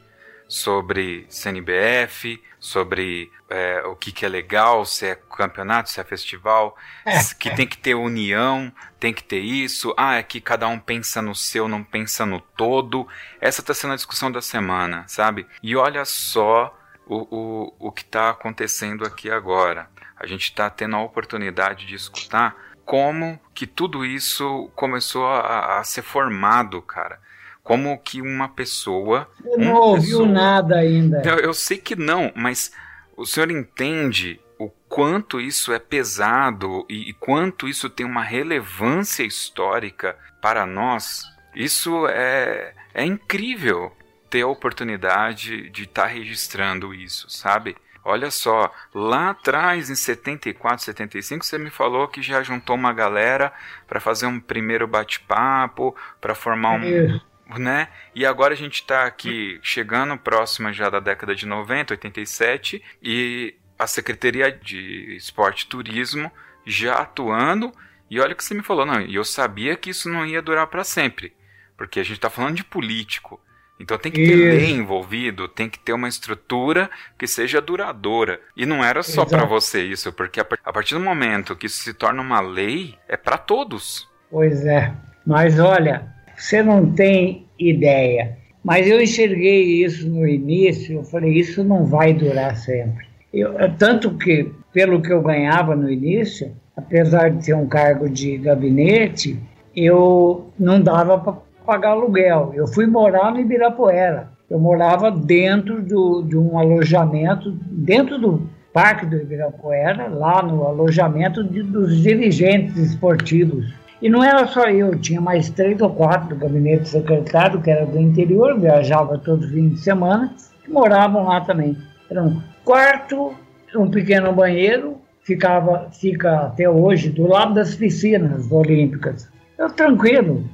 sobre CNBF, sobre é, o que, que é legal, se é campeonato, se é festival, é, que tem que ter união, tem que ter isso, ah, é que cada um pensa no seu, não pensa no todo. Essa está sendo a discussão da semana, sabe? E olha só o, o, o que está acontecendo aqui agora. A gente está tendo a oportunidade de escutar como que tudo isso começou a, a ser formado, cara como que uma pessoa. Você não ouviu pessoa, nada ainda. Eu, eu sei que não, mas o senhor entende o quanto isso é pesado e, e quanto isso tem uma relevância histórica para nós? Isso é, é incrível ter a oportunidade de estar tá registrando isso, sabe? Olha só, lá atrás, em 74, 75, você me falou que já juntou uma galera para fazer um primeiro bate-papo, para formar um, né? E agora a gente está aqui chegando próxima já da década de 90, 87, e a Secretaria de Esporte e Turismo já atuando. E olha o que você me falou, não, e eu sabia que isso não ia durar para sempre, porque a gente está falando de político. Então tem que ter isso. lei envolvido, tem que ter uma estrutura que seja duradoura. E não era só para você isso, porque a partir do momento que isso se torna uma lei, é para todos. Pois é. Mas olha, você não tem ideia. Mas eu enxerguei isso no início, eu falei, isso não vai durar sempre. Eu, tanto que, pelo que eu ganhava no início, apesar de ter um cargo de gabinete, eu não dava para pagar aluguel. Eu fui morar no Ibirapuera. Eu morava dentro do, de um alojamento, dentro do Parque do Ibirapuera, lá no alojamento de, dos dirigentes esportivos e não era só eu, tinha mais três ou quatro do gabinete secretário, que era do interior, viajava todos os fins de semana, que moravam lá também. Era um quarto, um pequeno banheiro, ficava, fica até hoje do lado das piscinas olímpicas. Eu, tranquilo.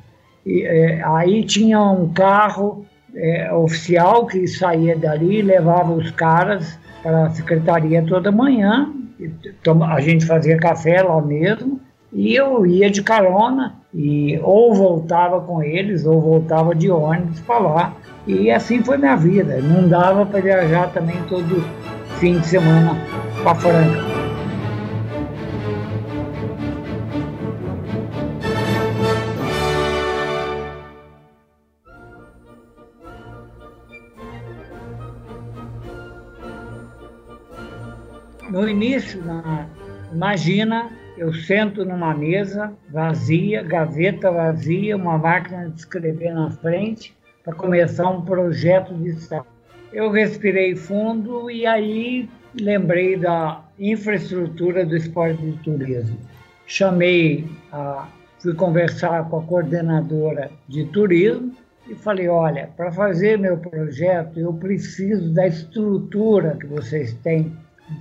E, é, aí tinha um carro é, oficial que saía dali, levava os caras para a secretaria toda manhã, a gente fazia café lá mesmo, e eu ia de carona e ou voltava com eles ou voltava de ônibus para lá. E assim foi minha vida. Não dava para viajar também todo fim de semana para Franca. No início, na, imagina eu sento numa mesa vazia, gaveta vazia, uma máquina de escrever na frente para começar um projeto de Estado. Eu respirei fundo e aí lembrei da infraestrutura do esporte de turismo. Chamei, a, fui conversar com a coordenadora de turismo e falei: olha, para fazer meu projeto eu preciso da estrutura que vocês têm,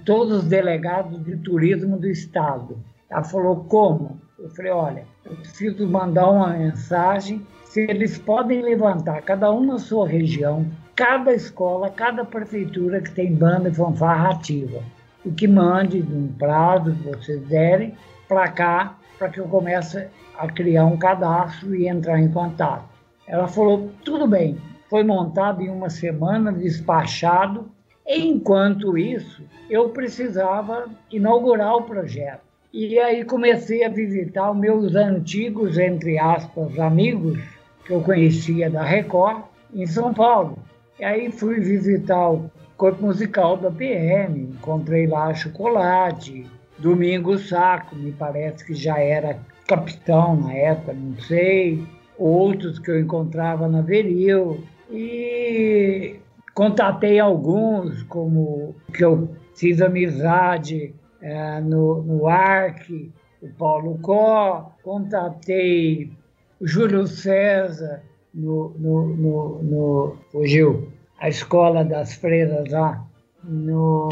todos os delegados de turismo do estado ela falou, como? Eu falei, olha, eu preciso mandar uma mensagem se eles podem levantar, cada um na sua região, cada escola, cada prefeitura que tem banda e fanfarra ativa. E que mande um prazo que vocês derem para cá, para que eu comece a criar um cadastro e entrar em contato. Ela falou: tudo bem. Foi montado em uma semana, despachado. Enquanto isso, eu precisava inaugurar o projeto. E aí comecei a visitar meus antigos, entre aspas, amigos, que eu conhecia da Record, em São Paulo. E aí fui visitar o corpo musical da PM, encontrei lá Chocolate, Domingo Saco, me parece que já era capitão na época, não sei, outros que eu encontrava na Veril. E contatei alguns, como que eu fiz amizade é, no, no ARC, o Paulo Có, contatei o Júlio César no, no, no, no fugiu, a escola das freiras lá, no,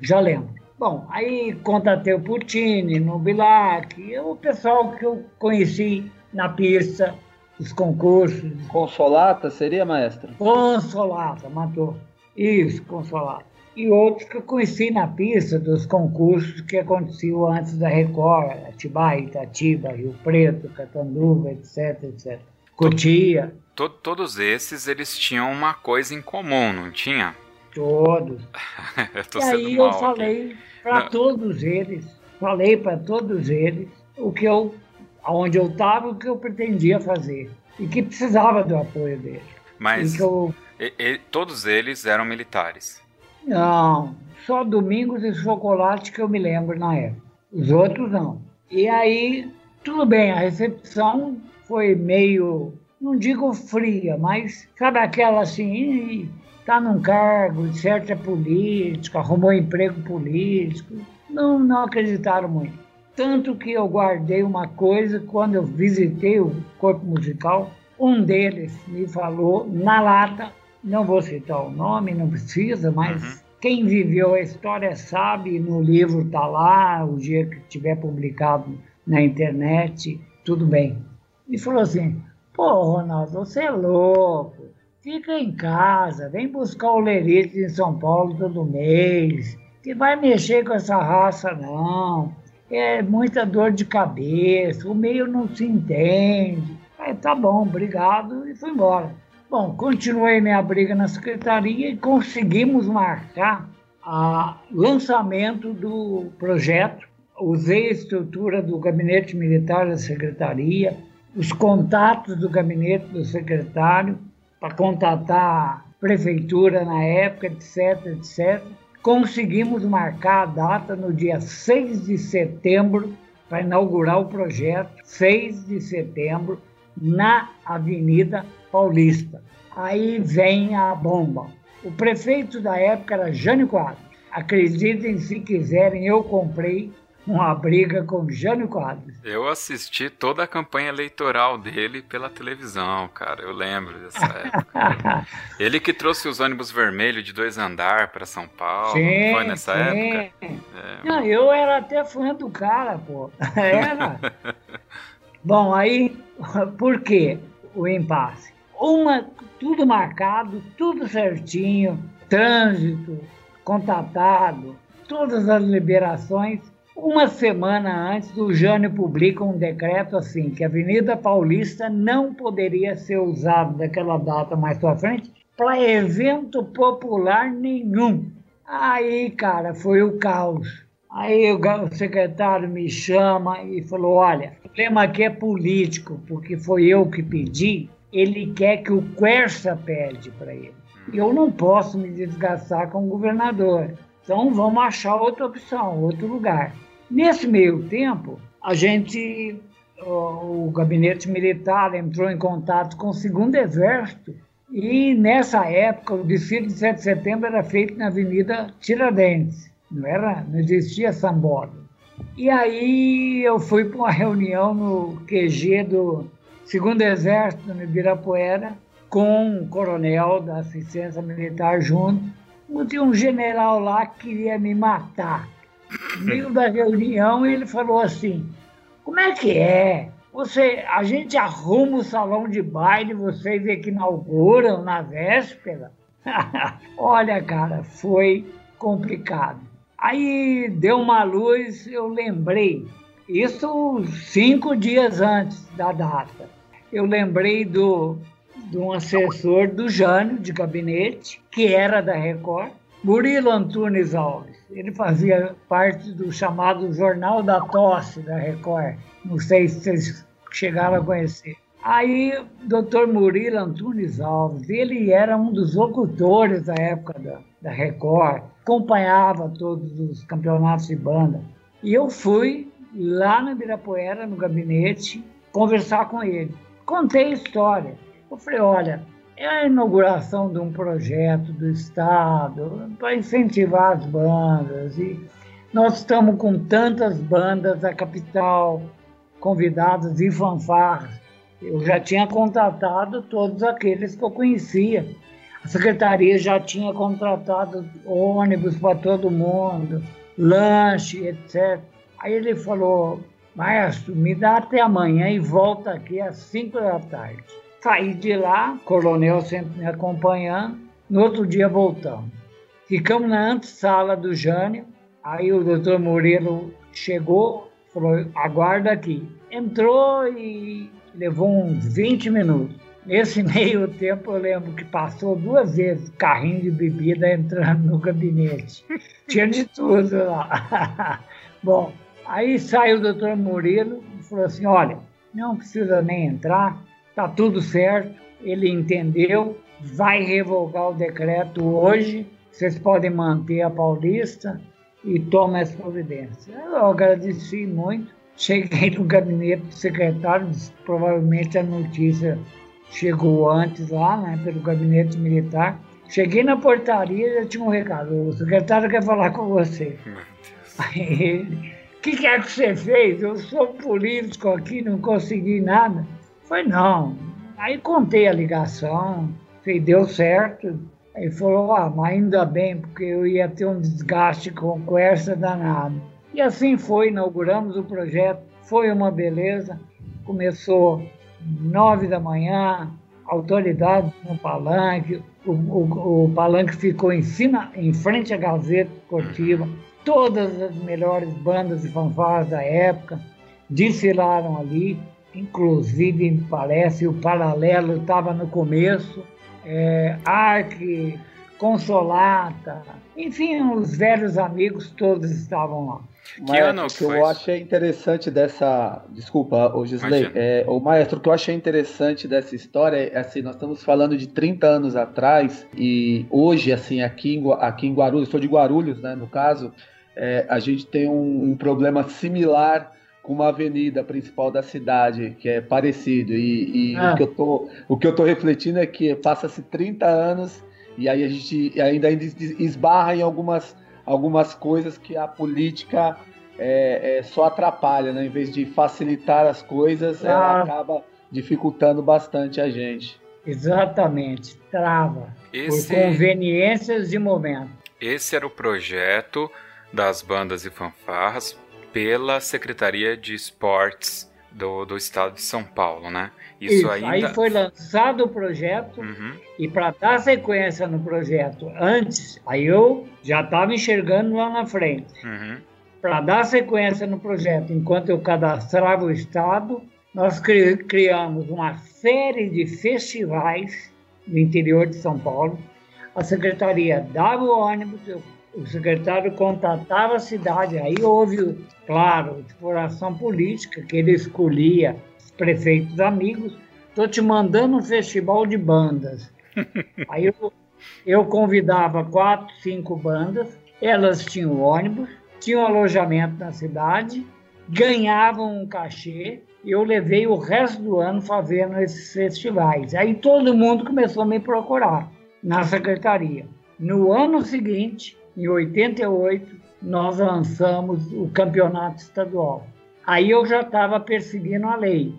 já lembro. Bom, aí contatei o Putini, no Bilac, o pessoal que eu conheci na pista, os concursos. Consolata seria, maestra? Consolata, matou. Isso, Consolata. E outros que eu conheci na pista dos concursos que aconteciam antes da Record, Atibaia, Itatiba, Rio Preto, Catanduva, etc, etc. Cotia. todos esses, eles tinham uma coisa em comum, não tinha? Todos. e aí eu falei para todos eles, falei para todos eles o que eu, aonde eu estava, o que eu pretendia fazer e que precisava do apoio deles. Mas eu... e, e, todos eles eram militares? Não, só Domingos e Chocolate que eu me lembro na época. Os outros não. E aí, tudo bem, a recepção foi meio, não digo fria, mas sabe aquela assim, está num cargo de certa política, arrumou emprego político. Não, não acreditaram muito. Tanto que eu guardei uma coisa quando eu visitei o corpo musical. Um deles me falou na lata, não vou citar o nome, não precisa, mas uhum. quem viveu a história sabe, no livro está lá, o dia que tiver publicado na internet, tudo bem. E falou assim: pô, Ronaldo, você é louco. Fica em casa, vem buscar o Lerite em São Paulo todo mês. Que vai mexer com essa raça, não. É muita dor de cabeça, o meio não se entende. Aí tá bom, obrigado, e fui embora. Bom, continuei minha briga na secretaria e conseguimos marcar o lançamento do projeto. Usei a estrutura do gabinete militar da secretaria, os contatos do gabinete do secretário, para contatar a prefeitura na época, etc, etc. Conseguimos marcar a data no dia 6 de setembro para inaugurar o projeto, 6 de setembro, na Avenida Paulista. Aí vem a bomba. O prefeito da época era Jânio Quadros. Acreditem se quiserem, eu comprei uma briga com Jânio Quadros. Eu assisti toda a campanha eleitoral dele pela televisão, cara. Eu lembro dessa época. Ele que trouxe os ônibus vermelhos de dois andar para São Paulo. Sim, foi nessa sim. época? É. Não, eu era até fã do cara, pô. Era. Bom, aí, por quê o impasse? Uma, tudo marcado, tudo certinho, trânsito, contatado, todas as liberações uma semana antes, o Jânio publica um decreto assim, que a Avenida Paulista não poderia ser usada daquela data mais para frente para evento popular nenhum. Aí, cara, foi o caos. Aí o secretário me chama e falou: olha, o problema aqui é político, porque foi eu que pedi. Ele quer que o Querça pede para ele. Eu não posso me desgastar com o governador. Então vamos achar outra opção, outro lugar. Nesse meio tempo, a gente, o, gabinete militar entrou em contato com o segundo exército e nessa época o desfile de 7 de setembro era feito na Avenida Tiradentes, não era, não existia Sambódromo. E aí eu fui para uma reunião no QG do segundo exército no Ibirapuera com um coronel da assistência militar junto. Tinha um general lá que queria me matar no meio da reunião, ele falou assim: Como é que é? você, a gente arruma o salão de baile, vocês é que inauguram na véspera. Olha, cara, foi complicado. Aí deu uma luz, eu lembrei, isso cinco dias antes da data. Eu lembrei do, de um assessor do Jânio de gabinete, que era da Record, Murilo Antunes Alves. Ele fazia parte do chamado Jornal da Tosse da Record. Não sei se vocês chegaram a conhecer. Aí, doutor Murilo Antunes Alves, ele era um dos locutores da época da, da Record, acompanhava todos os campeonatos de banda. E eu fui lá no Ibirapuera, no gabinete, conversar com ele. Contei a história. Eu falei, olha, é a inauguração de um projeto do Estado para incentivar as bandas. E nós estamos com tantas bandas da capital, convidadas e fanfarras. Eu já tinha contratado todos aqueles que eu conhecia. A secretaria já tinha contratado ônibus para todo mundo, lanche, etc. Aí ele falou, maestro, me dá até amanhã e volta aqui às 5 da tarde. Saí de lá, coronel sempre me acompanhando. No outro dia voltamos. Ficamos na antessala do Jânio. Aí o doutor Murilo chegou, falou: aguarda aqui. Entrou e levou uns 20 minutos. Nesse meio tempo, eu lembro que passou duas vezes carrinho de bebida entrando no gabinete. Tinha de tudo lá. Bom, aí saiu o doutor Murilo e falou assim: olha, não precisa nem entrar, tá tudo certo. Ele entendeu, vai revogar o decreto hoje, vocês podem manter a Paulista e toma as providências. Eu agradeci muito Cheguei no gabinete do secretário, provavelmente a notícia chegou antes lá, né, pelo gabinete militar. Cheguei na portaria e já tinha um recado. O secretário quer falar com você. Aí que, que é que você fez? Eu sou político aqui, não consegui nada. Foi não. Aí contei a ligação, fez, deu certo. Aí falou, ah, mas ainda bem, porque eu ia ter um desgaste com, essa danada. E assim foi, inauguramos o projeto, foi uma beleza. Começou nove da manhã, autoridades no palanque, o, o, o palanque ficou em, cima, em frente à Gazeta Esportiva, todas as melhores bandas e fanfarras da época desfilaram ali, inclusive, me parece, o Paralelo estava no começo, é, Arque, Consolata, enfim, os velhos amigos todos estavam lá. Que Maestro, ano que, que eu achei interessante dessa. Desculpa, o Gisley. É, o Maestro, o que eu achei interessante dessa história é assim: nós estamos falando de 30 anos atrás, e hoje, assim, aqui em, aqui em Guarulhos, sou de Guarulhos, né, no caso, é, a gente tem um, um, problema similar com uma avenida principal da cidade, que é parecido. E, e ah. o, que eu tô, o que eu tô refletindo é que passa-se 30 anos e aí a gente ainda, ainda esbarra em algumas algumas coisas que a política é, é, só atrapalha, né? Em vez de facilitar as coisas, ah. ela acaba dificultando bastante a gente. Exatamente, trava. Esse... Por conveniências de momento. Esse era o projeto das bandas e fanfarras pela Secretaria de Esportes do, do Estado de São Paulo, né? Isso, Isso ainda... aí foi lançado o projeto uhum. e para dar sequência no projeto antes, aí eu já estava enxergando lá na frente. Uhum. Para dar sequência no projeto, enquanto eu cadastrava o Estado, nós cri criamos uma série de festivais no interior de São Paulo. A secretaria dava o ônibus, o secretário contatava a cidade, aí houve, claro, exploração política, que ele escolhia prefeitos amigos, estou te mandando um festival de bandas. Aí eu, eu convidava quatro, cinco bandas, elas tinham ônibus, tinham alojamento na cidade, ganhavam um cachê, e eu levei o resto do ano fazendo esses festivais. Aí todo mundo começou a me procurar na secretaria. No ano seguinte, em 88, nós lançamos o campeonato estadual. Aí eu já estava perseguindo a lei.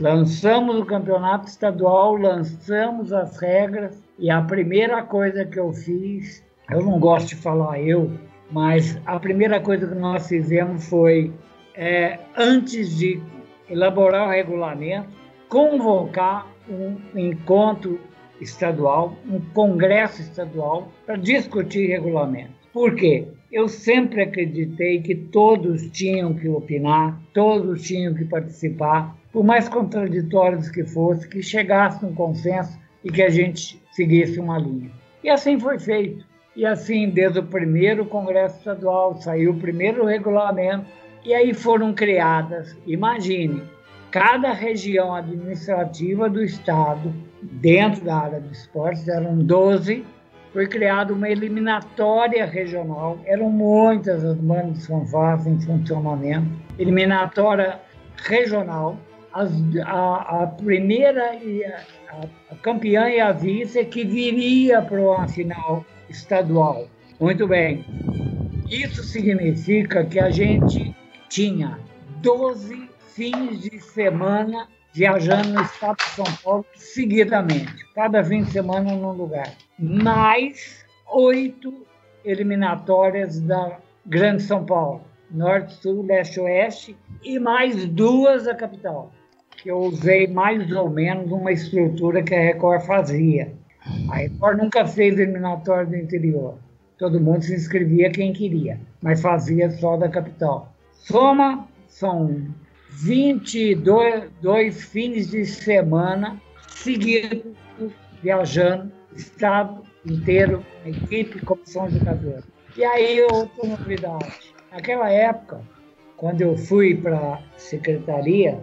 Lançamos o campeonato estadual, lançamos as regras e a primeira coisa que eu fiz, eu não gosto de falar eu, mas a primeira coisa que nós fizemos foi, é, antes de elaborar o regulamento, convocar um encontro estadual, um congresso estadual para discutir regulamento. Por quê? Eu sempre acreditei que todos tinham que opinar, todos tinham que participar, por mais contraditórios que fosse, que chegasse um consenso e que a gente seguisse uma linha. E assim foi feito. E assim, desde o primeiro Congresso Estadual, saiu o primeiro regulamento, e aí foram criadas, imagine, cada região administrativa do Estado, dentro da área de esportes, eram 12, foi criada uma eliminatória regional, eram muitas as bandas de fanfarras em funcionamento, eliminatória regional, as, a, a, primeira e a, a, campeã e a vice que viria para uma final estadual. Muito bem. Isso significa que a gente tinha 12 fins de semana viajando no estado de São Paulo seguidamente, cada fim de semana num lugar. Mais oito eliminatórias da Grande São Paulo, Norte, Sul, Leste, Oeste, e mais duas da capital, que eu usei mais ou menos uma estrutura que a Record fazia. A Record nunca fez eliminatória do interior. Todo mundo se inscrevia quem queria, mas fazia só da capital. Soma, são 22 dois fins de semana seguidos viajando, estado inteiro, equipe, comissão jogadora. E aí outra novidade. Naquela época, quando eu fui para a secretaria,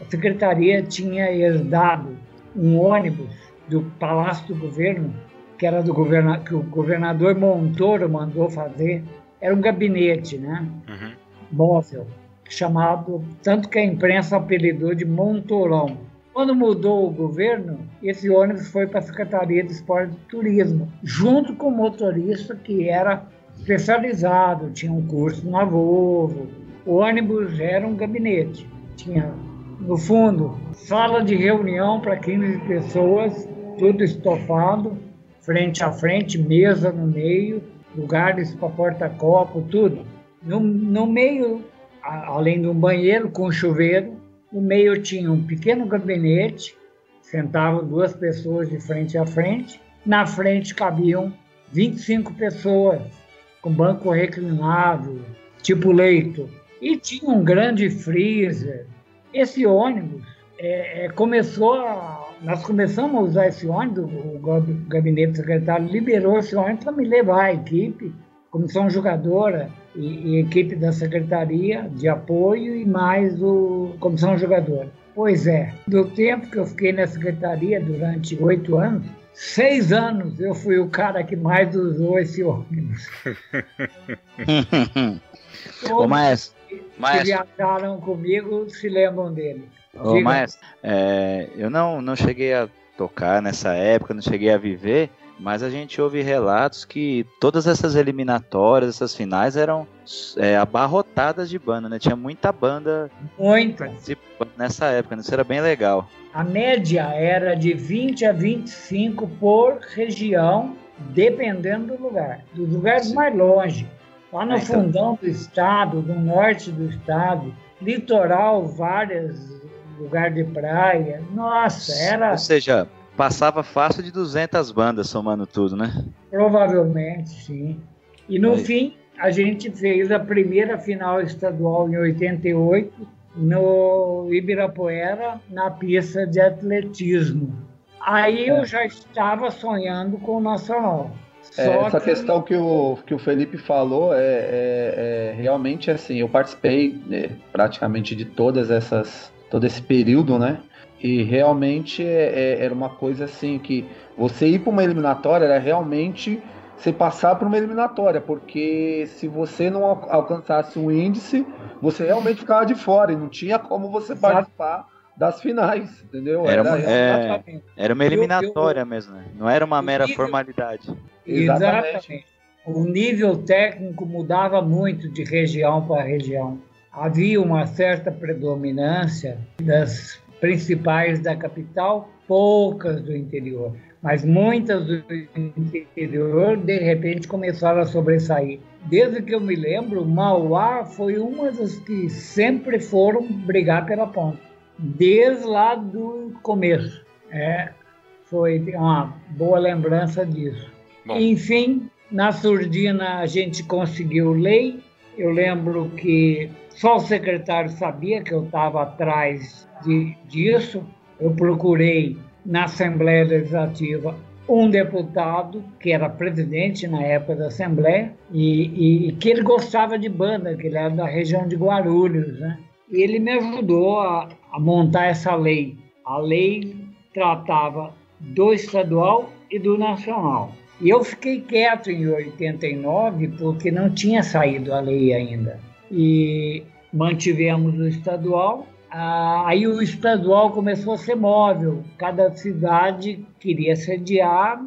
a secretaria tinha herdado um ônibus do Palácio do Governo, que era do governa que o governador Montoro mandou fazer. Era um gabinete, né? Uhum. Móvel chamado, tanto que a imprensa apelidou de Montorão. Quando mudou o governo, esse ônibus foi para a Secretaria de Esporte e Turismo, junto com o motorista que era especializado, tinha um curso na Volvo. O ônibus era um gabinete, tinha no fundo sala de reunião para 15 pessoas, tudo estofado, frente a frente, mesa no meio, lugares para porta-copo, tudo. No, no meio além de um banheiro com chuveiro, no meio tinha um pequeno gabinete, sentavam duas pessoas de frente a frente, na frente cabiam 25 pessoas, com banco reclinável, tipo leito, e tinha um grande freezer. Esse ônibus é, é, começou a, nós começamos a usar esse ônibus, o gabinete secretário liberou esse ônibus para me levar a equipe, comissão jogadora, e, e, equipe da secretaria de apoio e mais o comissão jogadora. Pois é, do tempo que eu fiquei na secretaria durante oito anos, seis anos eu fui o cara que mais usou esse ônibus. Todos Ô, maestro, que maestro. viajaram comigo se lembram dele. Ô, maestro, é, eu não, não cheguei a tocar nessa época, não cheguei a viver, mas a gente ouve relatos que todas essas eliminatórias, essas finais eram é, abarrotadas de banda, né? Tinha muita banda muita. nessa época, né? isso era bem legal. A média era de 20 a 25 por região, dependendo do lugar. Dos lugares mais longe. Lá no é, então... fundão do estado, no norte do estado, litoral, vários lugares de praia. Nossa, era. Ou seja, passava fácil de 200 bandas somando tudo, né? Provavelmente, sim. E no Aí. fim, a gente fez a primeira final estadual em 88 no Ibirapuera, na pista de atletismo. Aí é. eu já estava sonhando com o Nacional. É, essa que... questão que o, que o Felipe falou é, é, é realmente assim, eu participei né, praticamente de todas essas todo esse período, né? E realmente é, é, era uma coisa assim que você ir para uma eliminatória era realmente você passar para uma eliminatória, porque se você não alcançasse um índice, você realmente ficava de fora e não tinha como você participar das finais, entendeu? Era, uma, era, é, era uma eliminatória eu, eu, mesmo, né? não era uma mera nível, formalidade. Exatamente. O nível técnico mudava muito de região para região. Havia uma certa predominância das principais da capital, poucas do interior. mas muitas do interior de repente começaram a sobressair. Desde que eu me lembro, Mauá foi uma das que sempre foram brigar pela ponta, desde lá do começo. É, foi uma boa lembrança disso. Bom. Enfim, na surdina a gente conseguiu lei. Eu lembro que só o secretário sabia que eu estava atrás de, disso. Eu procurei na Assembleia Legislativa um deputado que era presidente na época da Assembleia e, e, que ele gostava de banda, que ele era da região de Guarulhos, né? E ele me ajudou a, a montar essa lei. A lei tratava do estadual e do nacional. E eu fiquei quieto em 89 porque não tinha saído a lei ainda. E mantivemos o estadual. Ah, aí o estadual começou a ser móvel. Cada cidade queria sediar,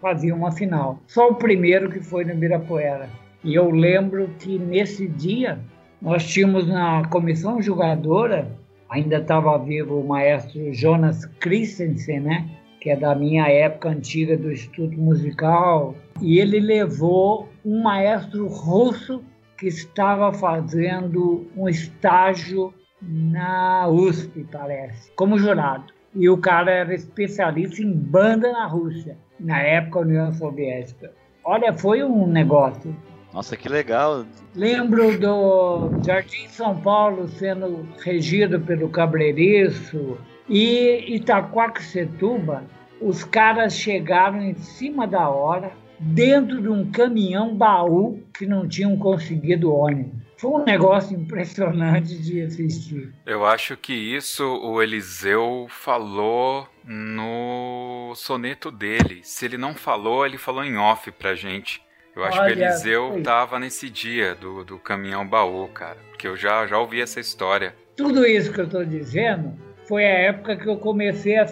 fazia uma final. Só o primeiro que foi no Ibirapuera. E eu lembro que nesse dia nós tínhamos na comissão jogadora, ainda estava vivo o maestro Jonas Christensen, né? que é da minha época antiga do Instituto Musical, e ele levou um maestro russo que estava fazendo um estágio na USP, parece, como jurado. E o cara era especialista em banda na Rússia, na época União Soviética. Olha, foi um negócio. Nossa, que legal. Lembro do Jardim São Paulo sendo regido pelo Cabreiriço e Itaquaquecetuba os caras chegaram em cima da hora, dentro de um caminhão baú que não tinham conseguido ônibus. Foi um negócio impressionante de assistir. Eu acho que isso o Eliseu falou no soneto dele. Se ele não falou, ele falou em off pra gente. Eu acho Olha, que o Eliseu foi. tava nesse dia do, do caminhão baú, cara. Porque eu já, já ouvi essa história. Tudo isso que eu tô dizendo foi a época que eu comecei a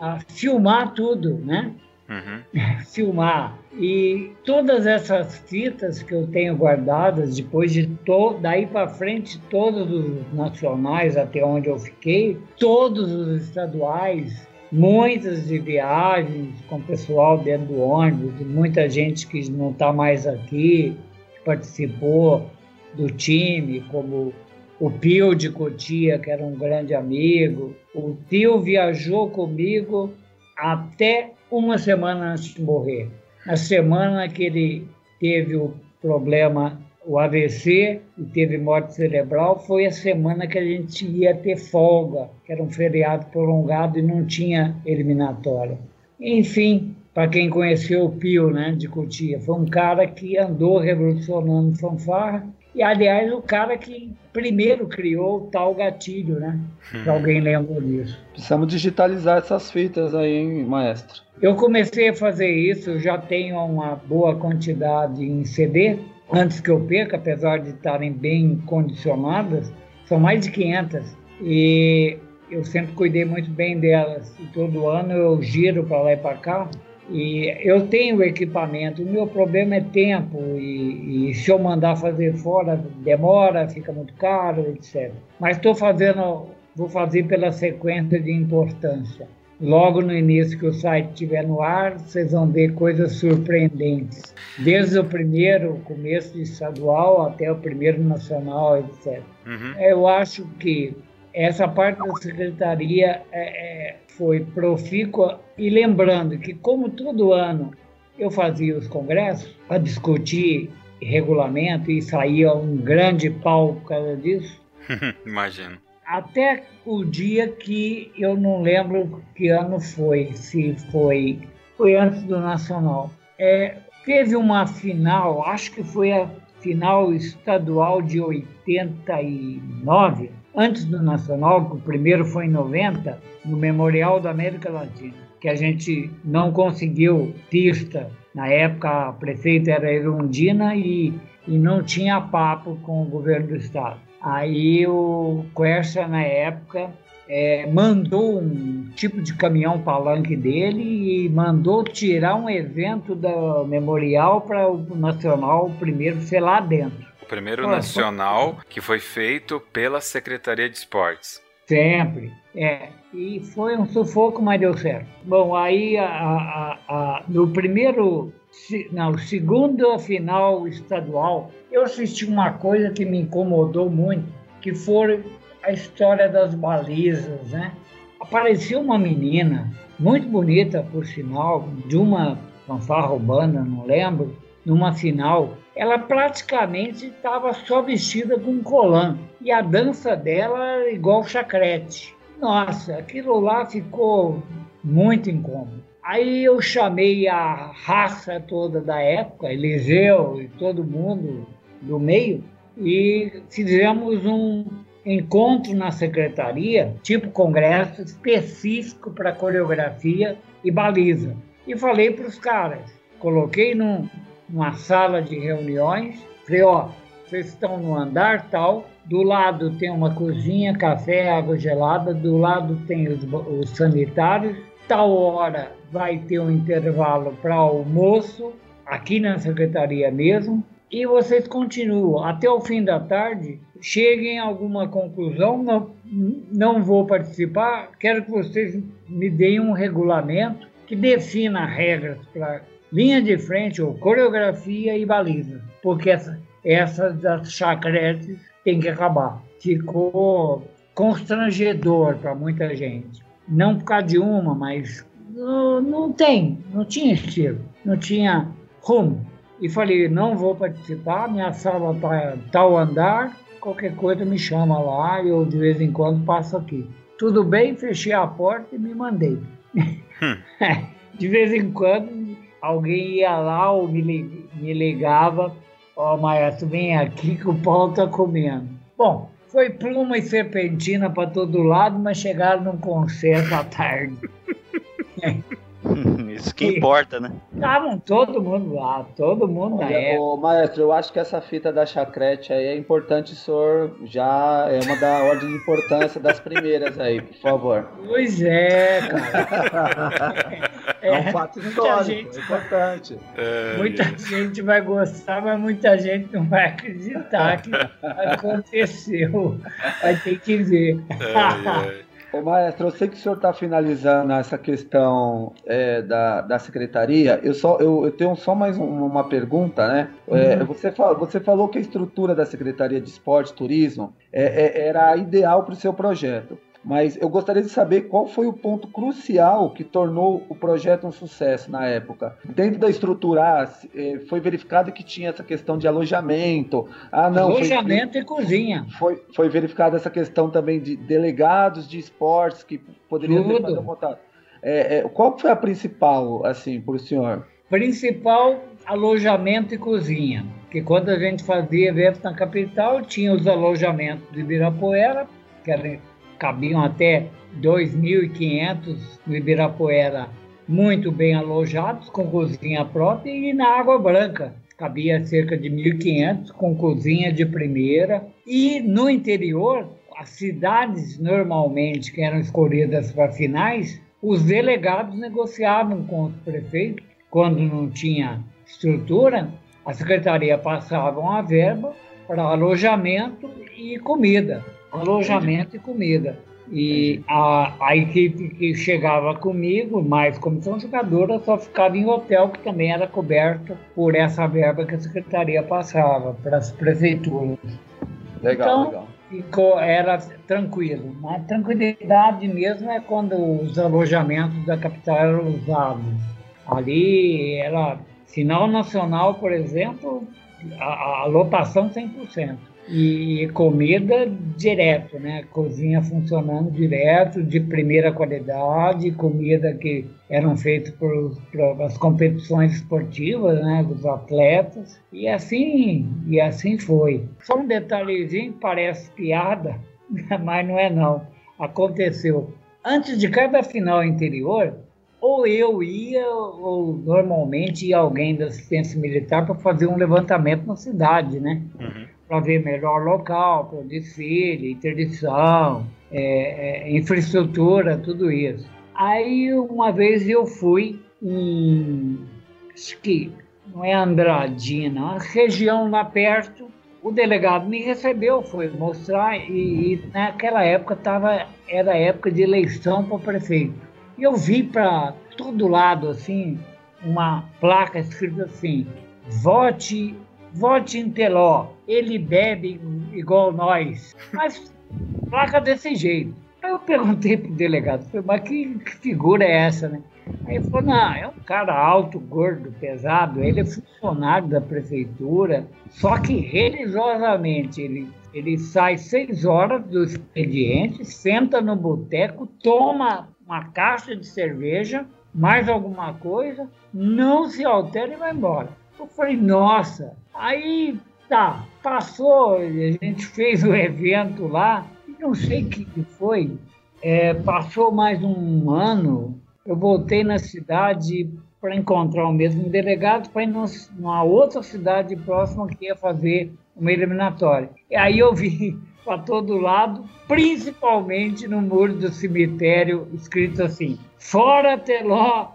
a filmar tudo, né? Uhum. filmar. E todas essas fitas que eu tenho guardadas, depois de to daí para frente, todos os nacionais até onde eu fiquei, todos os estaduais, muitas de viagens com pessoal dentro do ônibus, muita gente que não está mais aqui, que participou do time, como o Pio de Cotia, que era um grande amigo. O Pio viajou comigo até uma semana antes de morrer. Na semana que ele teve o problema, o AVC, e teve morte cerebral, foi a semana que a gente ia ter folga, que era um feriado prolongado e não tinha eliminatória. Enfim, para quem conheceu o Pio né, de Cotia, foi um cara que andou revolucionando fanfarra e, aliás, o cara que primeiro criou o tal gatilho, né? Se hum. alguém lembra disso. Precisamos digitalizar essas fitas aí, hein, maestro? Eu comecei a fazer isso, já tenho uma boa quantidade em CD, antes que eu perca, apesar de estarem bem condicionadas, são mais de 500. E eu sempre cuidei muito bem delas. E todo ano eu giro para lá e para cá e eu tenho equipamento, o meu problema é tempo, e, e se eu mandar fazer fora, demora, fica muito caro, etc. Mas estou fazendo, vou fazer pela sequência de importância. Logo no início que o site estiver no ar, vocês vão ver coisas surpreendentes. Desde o primeiro começo de estadual até o primeiro nacional, etc. Uhum. Eu acho que essa parte da secretaria é, é, foi profícua e lembrando que como todo ano eu fazia os congressos para discutir regulamento e saía um grande pau por causa disso. Imagino. Até o dia que eu não lembro que ano foi, se foi foi antes do nacional. É, teve uma final, acho que foi a final estadual de 89 antes do Nacional, que o primeiro foi em 90, no Memorial da América Latina, que a gente não conseguiu pista. Na época, a prefeita era Erundina e, e não tinha papo com o governo do estado. Aí o Quercia, na época, é, mandou um tipo de caminhão palanque dele e mandou tirar um evento do memorial para o Nacional primeiro ser lá dentro primeiro nacional que foi feito pela Secretaria de Esportes. Sempre. É. E foi um sufoco, mas deu certo. Bom, aí a, a, a, no primeiro, não, segundo final estadual, eu assisti uma coisa que me incomodou muito, que foi a história das balizas, né? Apareceu uma menina, muito bonita por sinal, de uma fanfarra urbana, não lembro, numa final, ela praticamente estava só vestida com colã. E a dança dela era igual chacrete. Nossa, aquilo lá ficou muito incômodo. Aí eu chamei a raça toda da época, Eliseu e todo mundo do meio, e fizemos um encontro na secretaria, tipo congresso específico para coreografia e baliza. E falei para os caras, coloquei num, numa sala de reuniões, falei, ó, vocês estão no andar tal, do lado tem uma cozinha, café, água gelada, do lado tem os, os sanitários, tal hora vai ter um intervalo para almoço, aqui na secretaria mesmo, e vocês continuam. Até o fim da tarde, cheguem a alguma conclusão, não, não vou participar, quero que vocês me deem um regulamento que defina regras para linha de frente ou coreografia e baliza, porque essa, essa das chacretes tem que acabar. Ficou constrangedor para muita gente. Não por causa de uma, mas não, não tem, não tinha estilo, não tinha rumo. E falei, não vou participar, minha sala está tal andar, qualquer coisa me chama lá, eu de vez em quando passo aqui. Tudo bem, fechei a porta e me mandei. Hum. de vez em quando alguém ia lá ou me, me ligava, ó oh, maestro, vem aqui que o pau tá comendo. Bom, foi pluma e serpentina para todo lado, mas chegaram num consenso à tarde. Isso que importa, né? Estavam todo mundo lá, todo mundo Olha, na época. Ô, maestro, eu acho que essa fita da chacrete aí é importante, o senhor já é uma da ordem de importância das primeiras aí, por favor. Pois é, cara. É, é um fato histórico, gente, é importante. É, muita é. gente vai gostar, mas muita gente não vai acreditar que aconteceu. Vai ter que ver. Ô, maestro, eu sei que o senhor está finalizando essa questão é, da, da secretaria. Eu, só, eu, eu tenho só mais uma pergunta, né? É, uhum. você, você falou que a estrutura da Secretaria de Esporte e Turismo é, é era ideal para o seu projeto. Mas eu gostaria de saber qual foi o ponto crucial que tornou o projeto um sucesso na época. Dentro da estrutura, eh, foi verificado que tinha essa questão de alojamento. Ah, não. Alojamento foi, e cozinha. Foi, foi verificada essa questão também de delegados de esportes que poderiam Tudo. ter fazer. É, é, qual foi a principal, assim, para o senhor? Principal alojamento e cozinha. Que quando a gente fazia eventos na capital, tinha os alojamentos de Ibirapuera, que era cabiam até 2.500 no Ibirapuera, muito bem alojados, com cozinha própria, e na Água Branca cabia cerca de 1.500 com cozinha de primeira. E no interior, as cidades normalmente que eram escolhidas para finais, os delegados negociavam com os prefeitos. Quando não tinha estrutura, a secretaria passava uma verba para alojamento e comida alojamento e comida. E a, a equipe que chegava comigo, mais comissão jogadora, só ficava em hotel, que também era coberto por essa verba que a secretaria passava para as prefeituras. Legal, então, legal. Ficou, era tranquilo. A tranquilidade mesmo é quando os alojamentos da capital eram usados. Ali era sinal nacional, por exemplo, a, a lotação 100% e comida direto, né? Cozinha funcionando direto, de primeira qualidade, comida que eram feitas por as competições esportivas, né? Dos atletas e assim e assim foi. Só um detalhezinho parece piada, mas não é não. Aconteceu antes de cada final interior, ou eu ia, ou normalmente ia alguém da assistência militar para fazer um levantamento na cidade, né? Uhum para ver melhor local, para o desfile, interdição, é, é, infraestrutura, tudo isso. Aí uma vez eu fui em, acho que não é Andradina, uma região lá perto, o delegado me recebeu, foi mostrar, e, e naquela época tava, era época de eleição para prefeito. E eu vi para todo lado, assim, uma placa escrita assim: vote, vote em Teló, ele bebe igual nós. Mas placa desse jeito. Aí eu perguntei pro delegado, mas que, que figura é essa, né? Aí ele falou, não, é um cara alto, gordo, pesado, ele é funcionário da prefeitura, só que religiosamente ele, ele sai seis horas do expediente, senta no boteco, toma uma caixa de cerveja, mais alguma coisa, não se altera e vai embora. Eu falei, nossa, aí tá, passou, a gente fez o evento lá, não sei o que foi, é, passou mais um ano, eu voltei na cidade para encontrar o mesmo delegado para ir numa outra cidade próxima que ia fazer uma eliminatória. E aí eu vi para todo lado, principalmente no muro do cemitério, escrito assim: Fora Teló,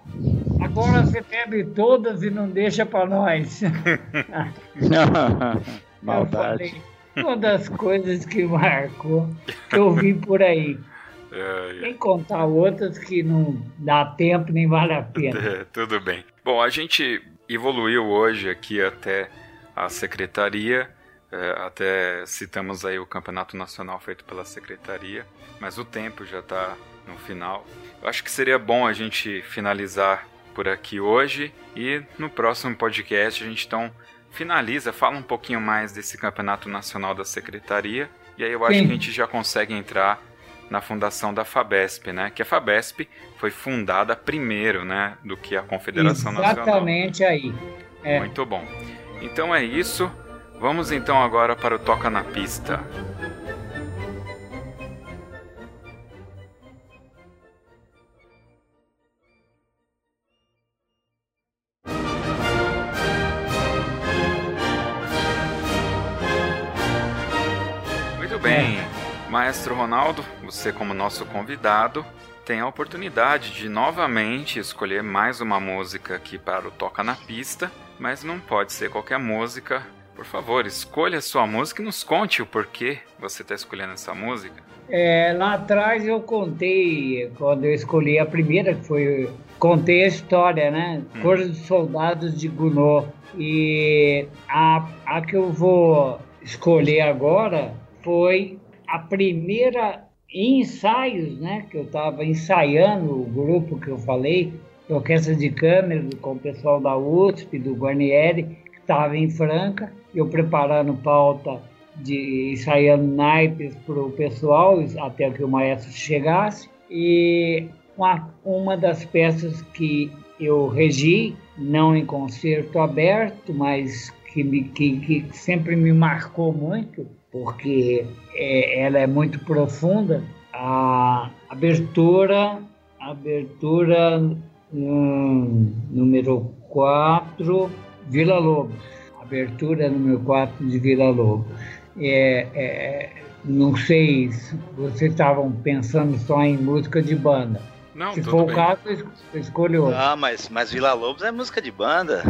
agora você bebe todas e não deixa para nós. Maldade. uma das coisas que marcou, que eu vi por aí. É, Tem contar outras que não dá tempo nem vale a pena. É, tudo bem. Bom, a gente evoluiu hoje aqui até a secretaria, é, até citamos aí o campeonato nacional feito pela secretaria, mas o tempo já está no final. Eu acho que seria bom a gente finalizar por aqui hoje e no próximo podcast a gente então finaliza, fala um pouquinho mais desse campeonato nacional da secretaria e aí eu acho Sim. que a gente já consegue entrar na fundação da FABESP, né? Que a FABESP foi fundada primeiro, né, do que a Confederação Exatamente Nacional. Exatamente aí. É. Muito bom. Então é isso. Vamos então agora para o Toca na Pista. Maestro Ronaldo, você como nosso convidado, tem a oportunidade de novamente escolher mais uma música aqui para o Toca na Pista, mas não pode ser qualquer música. Por favor, escolha a sua música e nos conte o porquê você está escolhendo essa música. É, lá atrás eu contei, quando eu escolhi a primeira, que foi. Contei a história, né? Hum. Cor dos Soldados de Gounod. E a, a que eu vou escolher agora foi a primeira ensaios, né, que eu estava ensaiando o grupo que eu falei, orquestra de câmera com o pessoal da USP, do Guarnieri, que estava em Franca, eu preparando pauta de ensaiando naipes para o pessoal até que o maestro chegasse. E uma, uma das peças que eu regi, não em concerto aberto, mas que, me, que, que sempre me marcou muito, porque é, ela é muito profunda. A abertura, abertura hum, número 4, Vila Lobos. Abertura número 4 de Vila Lobos. É, é, não sei se vocês estavam pensando só em música de banda. Não, se for o caso, eu escolho outra. Ah, mas, mas Vila Lobos é música de banda.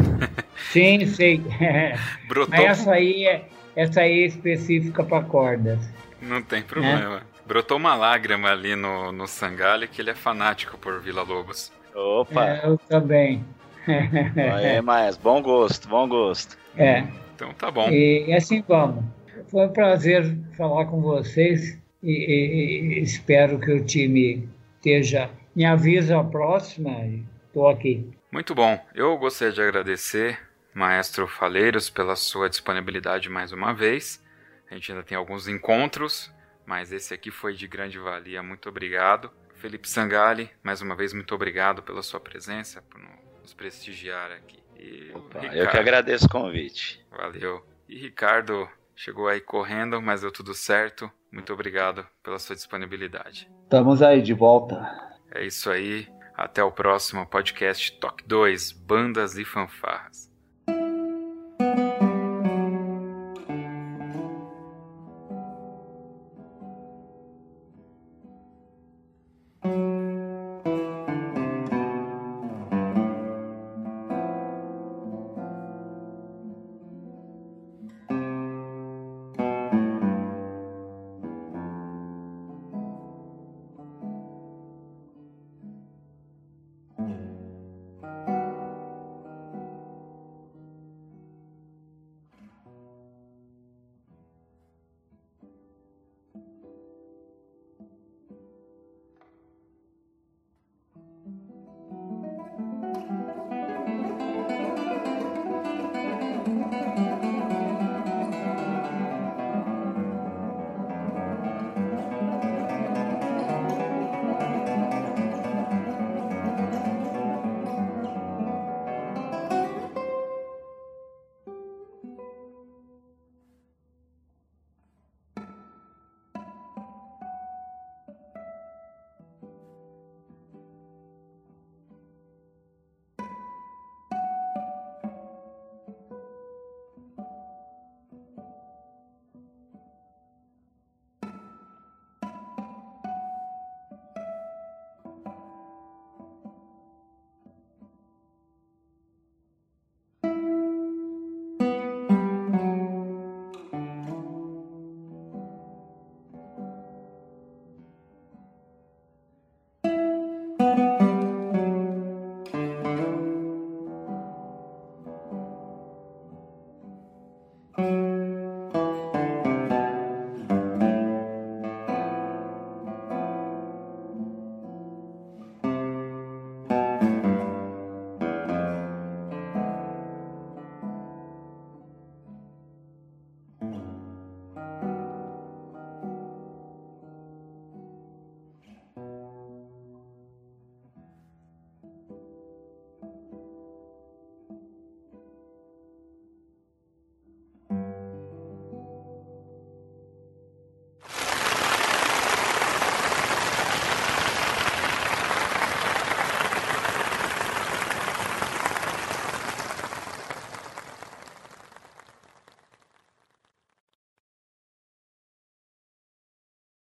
Sim, sei. Brotou. Mas essa aí é, essa aí é específica para cordas. Não tem problema. É. Brotou uma lágrima ali no, no Sangalho que ele é fanático por Vila Lobos. Opa! É, eu também. é, mas bom gosto, bom gosto. É. Então tá bom. E, e assim vamos. Foi um prazer falar com vocês e, e, e espero que o time esteja. Me avisa a próxima e estou aqui. Muito bom. Eu gostaria de agradecer, Maestro Faleiros, pela sua disponibilidade mais uma vez. A gente ainda tem alguns encontros, mas esse aqui foi de grande valia. Muito obrigado. Felipe Sangali, mais uma vez, muito obrigado pela sua presença, por nos prestigiar aqui. E Opa, Ricardo, eu que agradeço o convite. Valeu. E Ricardo chegou aí correndo, mas deu tudo certo. Muito obrigado pela sua disponibilidade. Estamos aí de volta. É isso aí. Até o próximo podcast Toque 2 Bandas e Fanfarras.